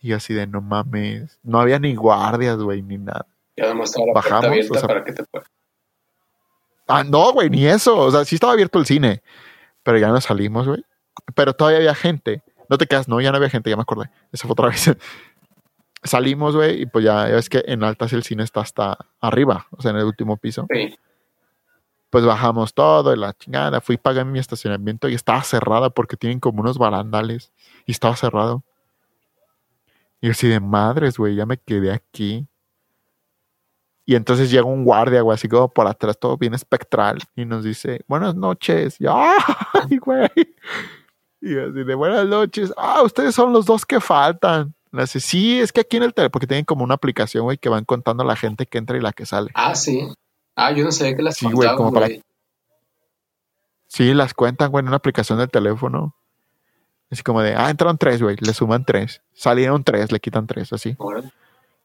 S1: Y yo así de, no mames, no había ni guardias, güey, ni nada.
S2: ya además estaba la
S1: Bajamos,
S2: puerta abierta
S1: o sea-
S2: para que te puedas.
S1: Ah, no, güey, ni eso. O sea, sí estaba abierto el cine, pero ya no salimos, güey. Pero todavía había gente. No te quedas, no, ya no había gente, ya me acordé. Esa fue otra vez. Salimos, güey, y pues ya, ya ves que en Altas el cine está hasta arriba, o sea, en el último piso.
S2: Sí.
S1: Pues bajamos todo, y la chingada. Fui, pagué mi estacionamiento y estaba cerrada porque tienen como unos barandales y estaba cerrado. Y yo así de madres, güey, ya me quedé aquí. Y entonces llega un guardia, güey, así como por atrás, todo bien espectral, y nos dice, buenas noches. Y, ¡ay, güey! Y así de, buenas noches. Ah, ustedes son los dos que faltan. Dice, sí, es que aquí en el teléfono, porque tienen como una aplicación, güey, que van contando la gente que entra y la que sale.
S2: Ah, sí. Ah, yo no sabía que las
S1: Sí, güey, como para-. Sí, las cuentan, güey, en una aplicación del teléfono. Así como de, ah, entraron tres, güey, le suman tres. Salieron tres, le quitan tres, así.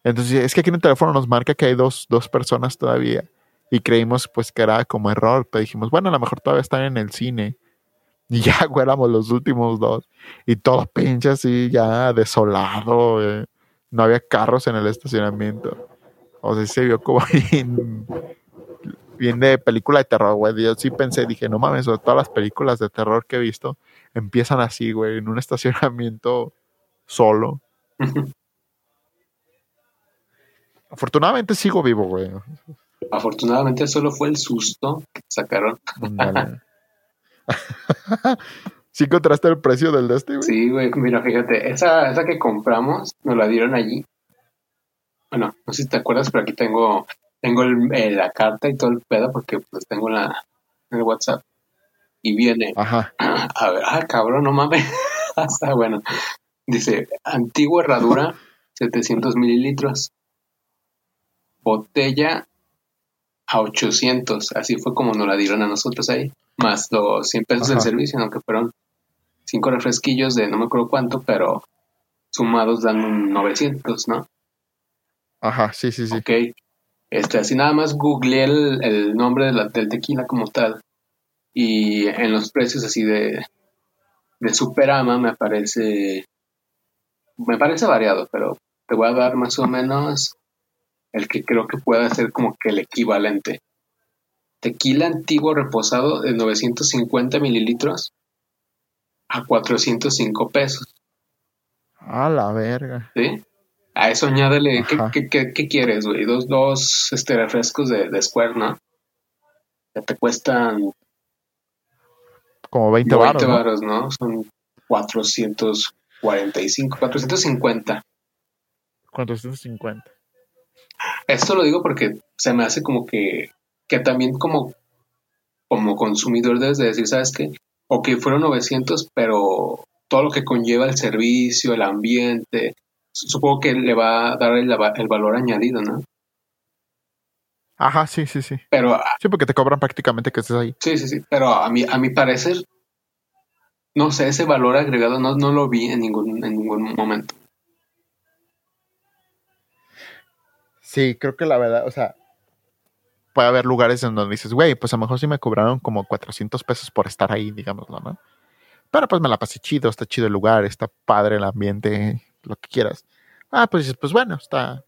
S1: Entonces, es que aquí en el teléfono nos marca que hay dos, dos personas todavía. Y creímos, pues, que era como error. Pero dijimos, bueno, a lo mejor todavía están en el cine. Y ya, güey, éramos los últimos dos. Y todo pinche así, ya desolado. güey. No había carros en el estacionamiento. O sea, se vio como bien, bien de película de terror, güey. Yo sí pensé, dije, no mames, todas las películas de terror que he visto empiezan así, güey, en un estacionamiento solo. Afortunadamente sigo vivo, güey.
S2: Afortunadamente solo fue el susto que sacaron.
S1: ¿Sí encontraste el precio del de este, güey?
S2: Sí, güey, mira, fíjate, esa, esa que compramos nos la dieron allí. Bueno, no sé si te acuerdas, pero aquí tengo, tengo el- eh, la carta y todo el pedo porque pues tengo la, el WhatsApp. Y viene,
S1: Ajá.
S2: a ver, ah, cabrón, no mames. Está bueno. Dice, antigua herradura, 700 mililitros. Botella a 800. Así fue como nos la dieron a nosotros ahí. Más los 100 pesos del servicio, aunque fueron cinco refresquillos de no me acuerdo cuánto, pero sumados dan un 900, ¿no?
S1: Ajá, sí, sí, sí.
S2: Ok. Este, así nada más googleé el, el nombre de la- del tequila como tal. Y en los precios así de, de Superama me parece. Me parece variado, pero te voy a dar más o menos el que creo que pueda ser como que el equivalente. Tequila antiguo reposado de 950 mililitros a 405 pesos.
S1: A la verga.
S2: ¿sí? A eso añádele, ¿qué, qué, qué- qué quieres, güey? Dos, dos este, refrescos de, de Square, ¿no? Que te cuestan
S1: Como 20
S2: 20
S1: baros, ¿no?
S2: varos, ¿no? Son 445, 450.
S1: 450.
S2: Esto lo digo porque se me hace como que, que también como, como consumidor debes de decir, ¿sabes qué? Ok, fueron 900, pero todo lo que conlleva el servicio, el ambiente, supongo que le va a dar el, el valor añadido, ¿no?
S1: Ajá, sí, sí, sí.
S2: Pero ah,
S1: Sí, porque te cobran prácticamente que estés ahí.
S2: sí, sí, sí. Pero a mi, a mi parecer, no sé, ese valor agregado no, no lo vi en ningún, en ningún momento.
S1: Sí, creo que la verdad, o sea, puede haber lugares en donde dices, güey, pues a lo mejor sí me cobraron como 400 pesos por estar ahí, digámoslo, ¿no? Pero pues me la pasé chido, está chido el lugar, está padre el ambiente, lo que quieras. Ah, pues dices, pues bueno, está,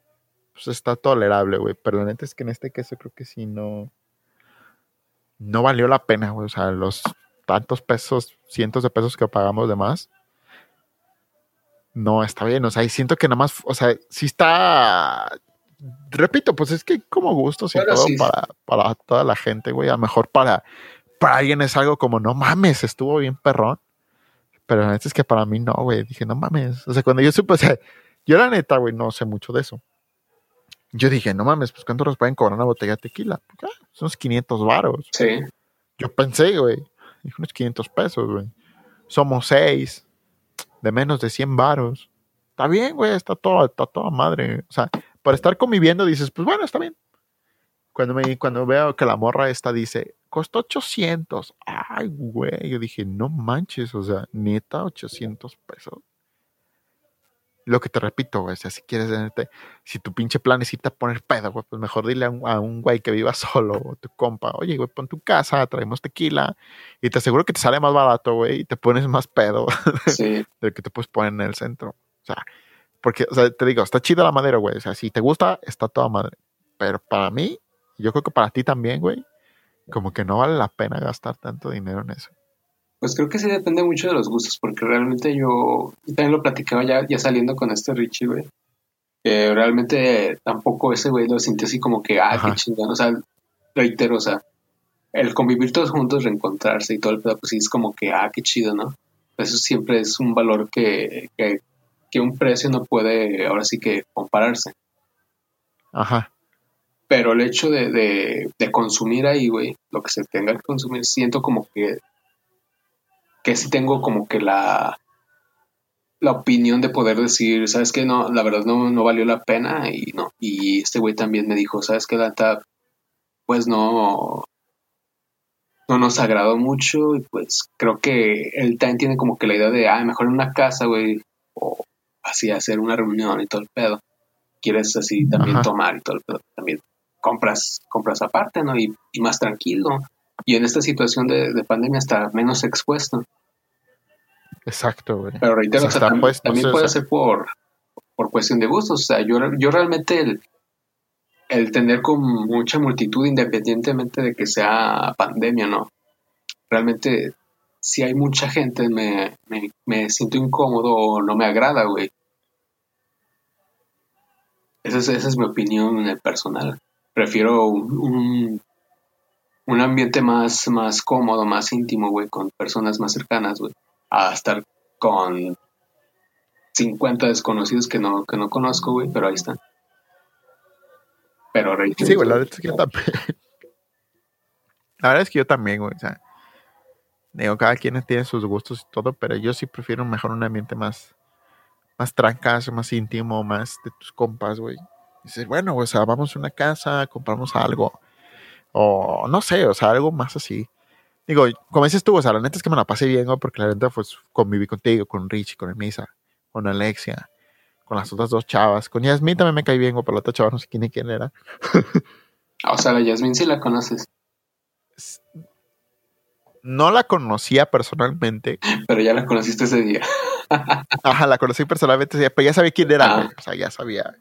S1: pues está tolerable, güey. Pero la neta es que en este caso creo que sí no, no valió la pena, güey. O sea, los tantos pesos, cientos de pesos que pagamos de más, no está bien. O sea, y siento que nada más, o sea, sí está repito, pues es que como gustos y
S2: Bueno,
S1: todo
S2: sí.
S1: para, para toda la gente, güey. A lo mejor para, para alguien es algo como, no mames, estuvo bien perrón. Pero la neta es que para mí no, güey. Dije, no mames. O sea, cuando yo supe, o sea, yo la neta, güey, no sé mucho de eso. Yo dije, no mames, pues ¿cuánto nos pueden cobrar una botella de tequila? Pues, ah, son unos 500 varos.
S2: Sí.
S1: Yo pensé, güey, unos 500 pesos, güey. Somos seis, de menos de 100 varos. Está bien, güey, está todo, está toda madre. O sea, para estar conviviendo dices, pues bueno, está bien. Cuando, me, cuando veo que la morra esta dice, costó 800. Ay, güey, yo dije, no manches, o sea, neta, 800 pesos. Lo que te repito, güey, o sea, si quieres, si tu pinche plan es irte a poner pedo, güey, pues mejor dile a un, a un güey que viva solo, o tu compa, oye, güey, pon tu casa, traemos tequila, y te aseguro que te sale más barato, güey, y te pones más pedo
S2: Sí.
S1: del que te puedes poner en el centro. O sea, porque, o sea, te digo, está chida la madera, güey. O sea, si te gusta, está toda madre. Pero para mí, yo creo que para ti también, güey, como que no vale la pena gastar tanto dinero en eso.
S2: Pues creo que sí depende mucho de los gustos, porque realmente yo, yo también lo platicaba ya, ya saliendo con este Richie, güey. Que realmente tampoco ese güey lo sintió así como que, ah,
S1: Ajá.
S2: qué chingón. O sea, reitero, o sea, el convivir todos juntos, reencontrarse y todo el pedo, pues sí es como que, ah, qué chido, ¿no? Eso siempre es un valor que, que, que un precio no puede, ahora sí que compararse.
S1: Ajá.
S2: Pero el hecho de, de, de consumir ahí, güey, lo que se tenga que consumir, siento como que, que sí tengo como que la, la opinión de poder decir, ¿sabes qué? No, la verdad no, no valió la pena y no. Y este güey también me dijo, ¿sabes qué? La neta, pues no, no nos agradó mucho y pues creo que él también tiene como que la idea de, ah, mejor en una casa, güey, o así hacer una reunión y todo el pedo. Quieres así también
S1: Ajá.
S2: tomar y todo el pedo. También compras, compras aparte, ¿no? Y, y más tranquilo. Y en esta situación de, de pandemia está menos expuesto.
S1: Exacto, güey.
S2: Pero reitero, o sea, también,
S1: puesto,
S2: también
S1: sí, o
S2: puede
S1: sea.
S2: ser por, por cuestión de gustos. O sea, yo, yo realmente el, el tener con mucha multitud, independientemente de que sea pandemia, ¿no? Realmente, si hay mucha gente, me, me, me siento incómodo o no me agrada, güey. Esa es, esa es mi opinión en el personal. Prefiero un, un, ambiente más, más cómodo, más íntimo, güey, con personas más cercanas, güey, a estar con 50 desconocidos que no, que no conozco, güey, pero ahí están. Pero reitero,
S1: Sí, güey, la verdad es que yo también. La verdad es que yo también, güey. O sea, digo, cada quien tiene sus gustos y todo, pero yo sí prefiero mejor un ambiente más, más trancas, más íntimo, más de tus compas, güey. Dices, bueno, o sea, vamos a una casa, compramos algo. O no sé, o sea, algo más así. Digo, como dices tú, o sea, la neta es que me la pasé bien, güey, porque la neta, pues, conviví contigo, con Richie, con Emisa, con Alexia, con las otras dos chavas. Con Yasmin también me caí bien, güey, pero la otra chava no sé quién ni quién era.
S2: Ah, O sea, la Yasmin sí la conoces,
S1: No la conocía personalmente.
S2: pero ya la conociste ese día.
S1: Ajá, la conocí personalmente, pero ya sabía quién era,
S2: Ah.
S1: güey. O sea, ya sabía.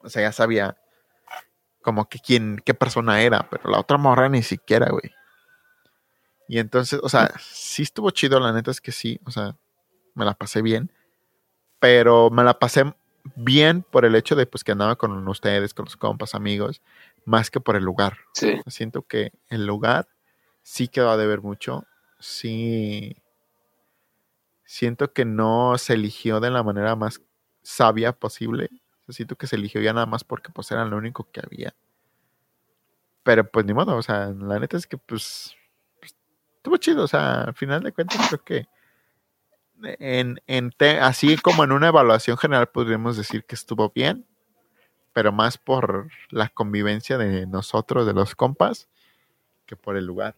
S1: O sea, ya sabía como que quién, qué persona era, pero la otra morra ni siquiera, güey. Y entonces, o sea, sí estuvo chido, la neta es que sí, o sea, me la pasé bien, pero me la pasé bien por el hecho de pues que andaba con ustedes, con los compas, amigos, más que por el lugar.
S2: Sí,
S1: Siento que el lugar sí quedó a deber mucho. Sí. Siento que no se eligió de la manera más sabia posible. Siento que se eligió ya nada más porque pues era lo único que había. Pero pues ni modo, o sea, la neta es que pues, pues, estuvo chido. O sea, al final de cuentas creo que en, en así como en una evaluación general podríamos decir que estuvo bien. pero más por la convivencia de nosotros, de los compas, que por el lugar.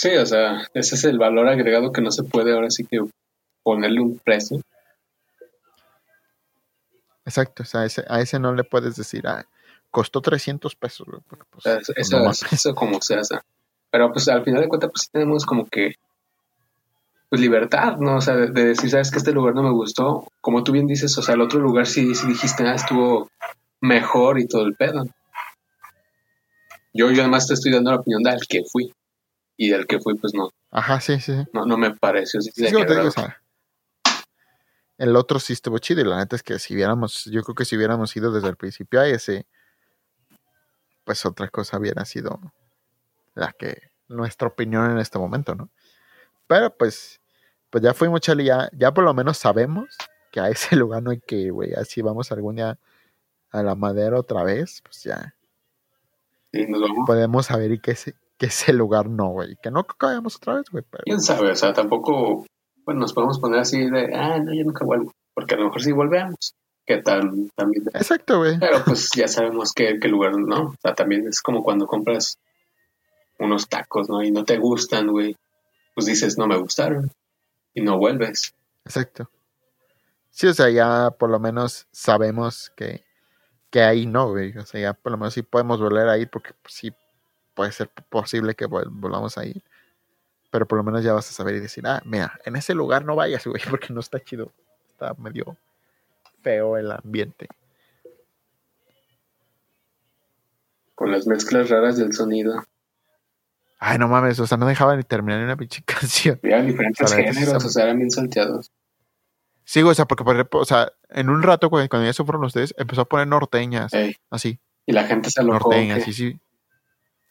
S2: Sí, o sea, ese es el valor agregado que no se puede ahora sí que ponerle un precio.
S1: Exacto, o sea, ese- a ese no le puedes decir, ah, costó 300 pesos. porque, pues,
S2: O sea,
S1: pues,
S2: eso,
S1: no
S2: eso, como se hace. Pero pues al final de cuentas pues tenemos como que pues libertad, ¿no? O sea, de, de decir, sabes que este lugar no me gustó. Como tú bien dices, o sea, el otro lugar sí, sí dijiste, ah, estuvo mejor y todo el pedo. Yo, yo además te estoy dando la opinión del que fui. Y del que fui, pues no,
S1: Ajá, sí, sí.
S2: no, no me pareció. Sí,
S1: Sí, te digo, o sea, el otro sí estuvo chido y la neta es que si hubiéramos, yo creo que si hubiéramos ido desde el principio a ese, pues otra cosa hubiera sido la que, nuestra opinión en este momento, ¿no? Pero pues, pues ya fuimos, Charlie, ya, ya por lo menos sabemos que a ese lugar no hay que ir, güey. Así vamos algún día a la madera otra vez, pues ya
S2: Sí, nos vamos.
S1: podemos saber y que ese, que ese lugar no, güey. Que no que vayamos otra vez, güey. Pero,
S2: Quién sabe, o sea, tampoco, bueno, nos podemos poner así de, ah, no, yo nunca vuelvo. Porque a lo mejor sí volvemos. ¿Qué tal? También.
S1: exacto, güey.
S2: Pero pues ya sabemos qué, qué lugar, ¿no? O sea, también es como cuando compras unos tacos, ¿no? Y no te gustan, güey. Pues dices, no me gustaron. Y no vuelves.
S1: Exacto. Sí, o sea, ya por lo menos sabemos que, que ahí no, güey. O sea, ya por lo menos sí podemos volver a ir porque pues, sí puede ser posible que vol- volvamos a ir. Pero por lo menos ya vas a saber y decir, ah, mira, en ese lugar no vayas, güey, porque no está chido. Está medio feo el ambiente.
S2: Con las mezclas raras del sonido.
S1: Ay, no mames, o sea, no dejaba ni terminar ni una pinche canción.
S2: Había diferentes géneros, o sea, eran bien salteados.
S1: Sí, o sea, porque o sea, en un rato cuando, cuando ya se fueron ustedes, empezó a poner norteñas,
S2: Ey,
S1: así.
S2: y la gente se alocó.
S1: norteñas, sí, sí.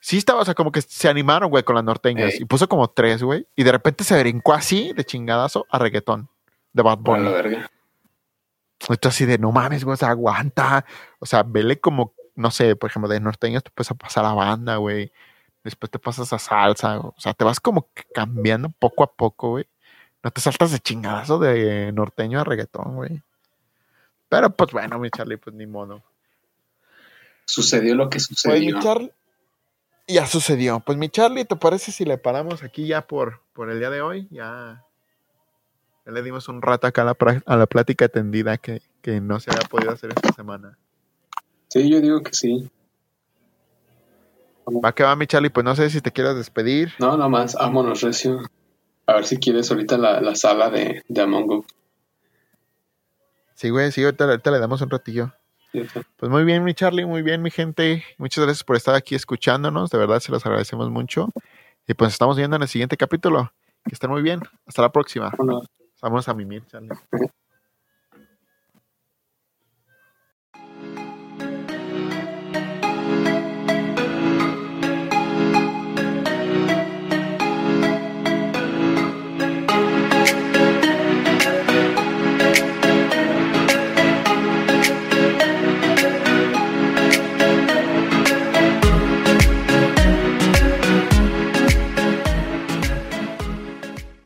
S1: Sí estaba, o sea, como que se animaron, güey, con las norteñas.
S2: Ey.
S1: Y puso como tres, güey. Y de repente se brincó así, de chingadazo, a reggaetón. De Bad Bunny.
S2: la verga.
S1: Esto así de, no mames, güey, o sea, aguanta. O sea, vele como, no sé, por ejemplo, de norteñas te puedes a pasar a banda, güey. Después te pasas a salsa. O sea, te vas como que cambiando poco a poco, güey. No te saltas de chingadazo de norteño a reggaetón, güey. Pero pues bueno, mi Charlie, pues ni modo.
S2: Sucedió lo que sucedió.
S1: mi Charlie. Ya sucedió. Pues mi Charlie, ¿te parece si le paramos aquí ya por, por el día de hoy? Ya, ya le dimos un rato acá a la, a la plática tendida que, que no se había podido hacer esta semana.
S2: Sí, yo digo que sí.
S1: Va que va mi Charlie, pues no sé si te quieras despedir.
S2: No, nomás, vámonos, Recio. A ver si quieres ahorita la, la sala de, de Among Us.
S1: Sí, güey, sí, ahorita, ahorita le damos un ratillo. Pues muy bien, mi Charlie, muy bien, mi gente. Muchas gracias por estar aquí escuchándonos. De verdad, se los agradecemos mucho. Y pues estamos viendo en el siguiente capítulo. Que estén muy bien. Hasta la próxima. Vamos a mimir, Charlie.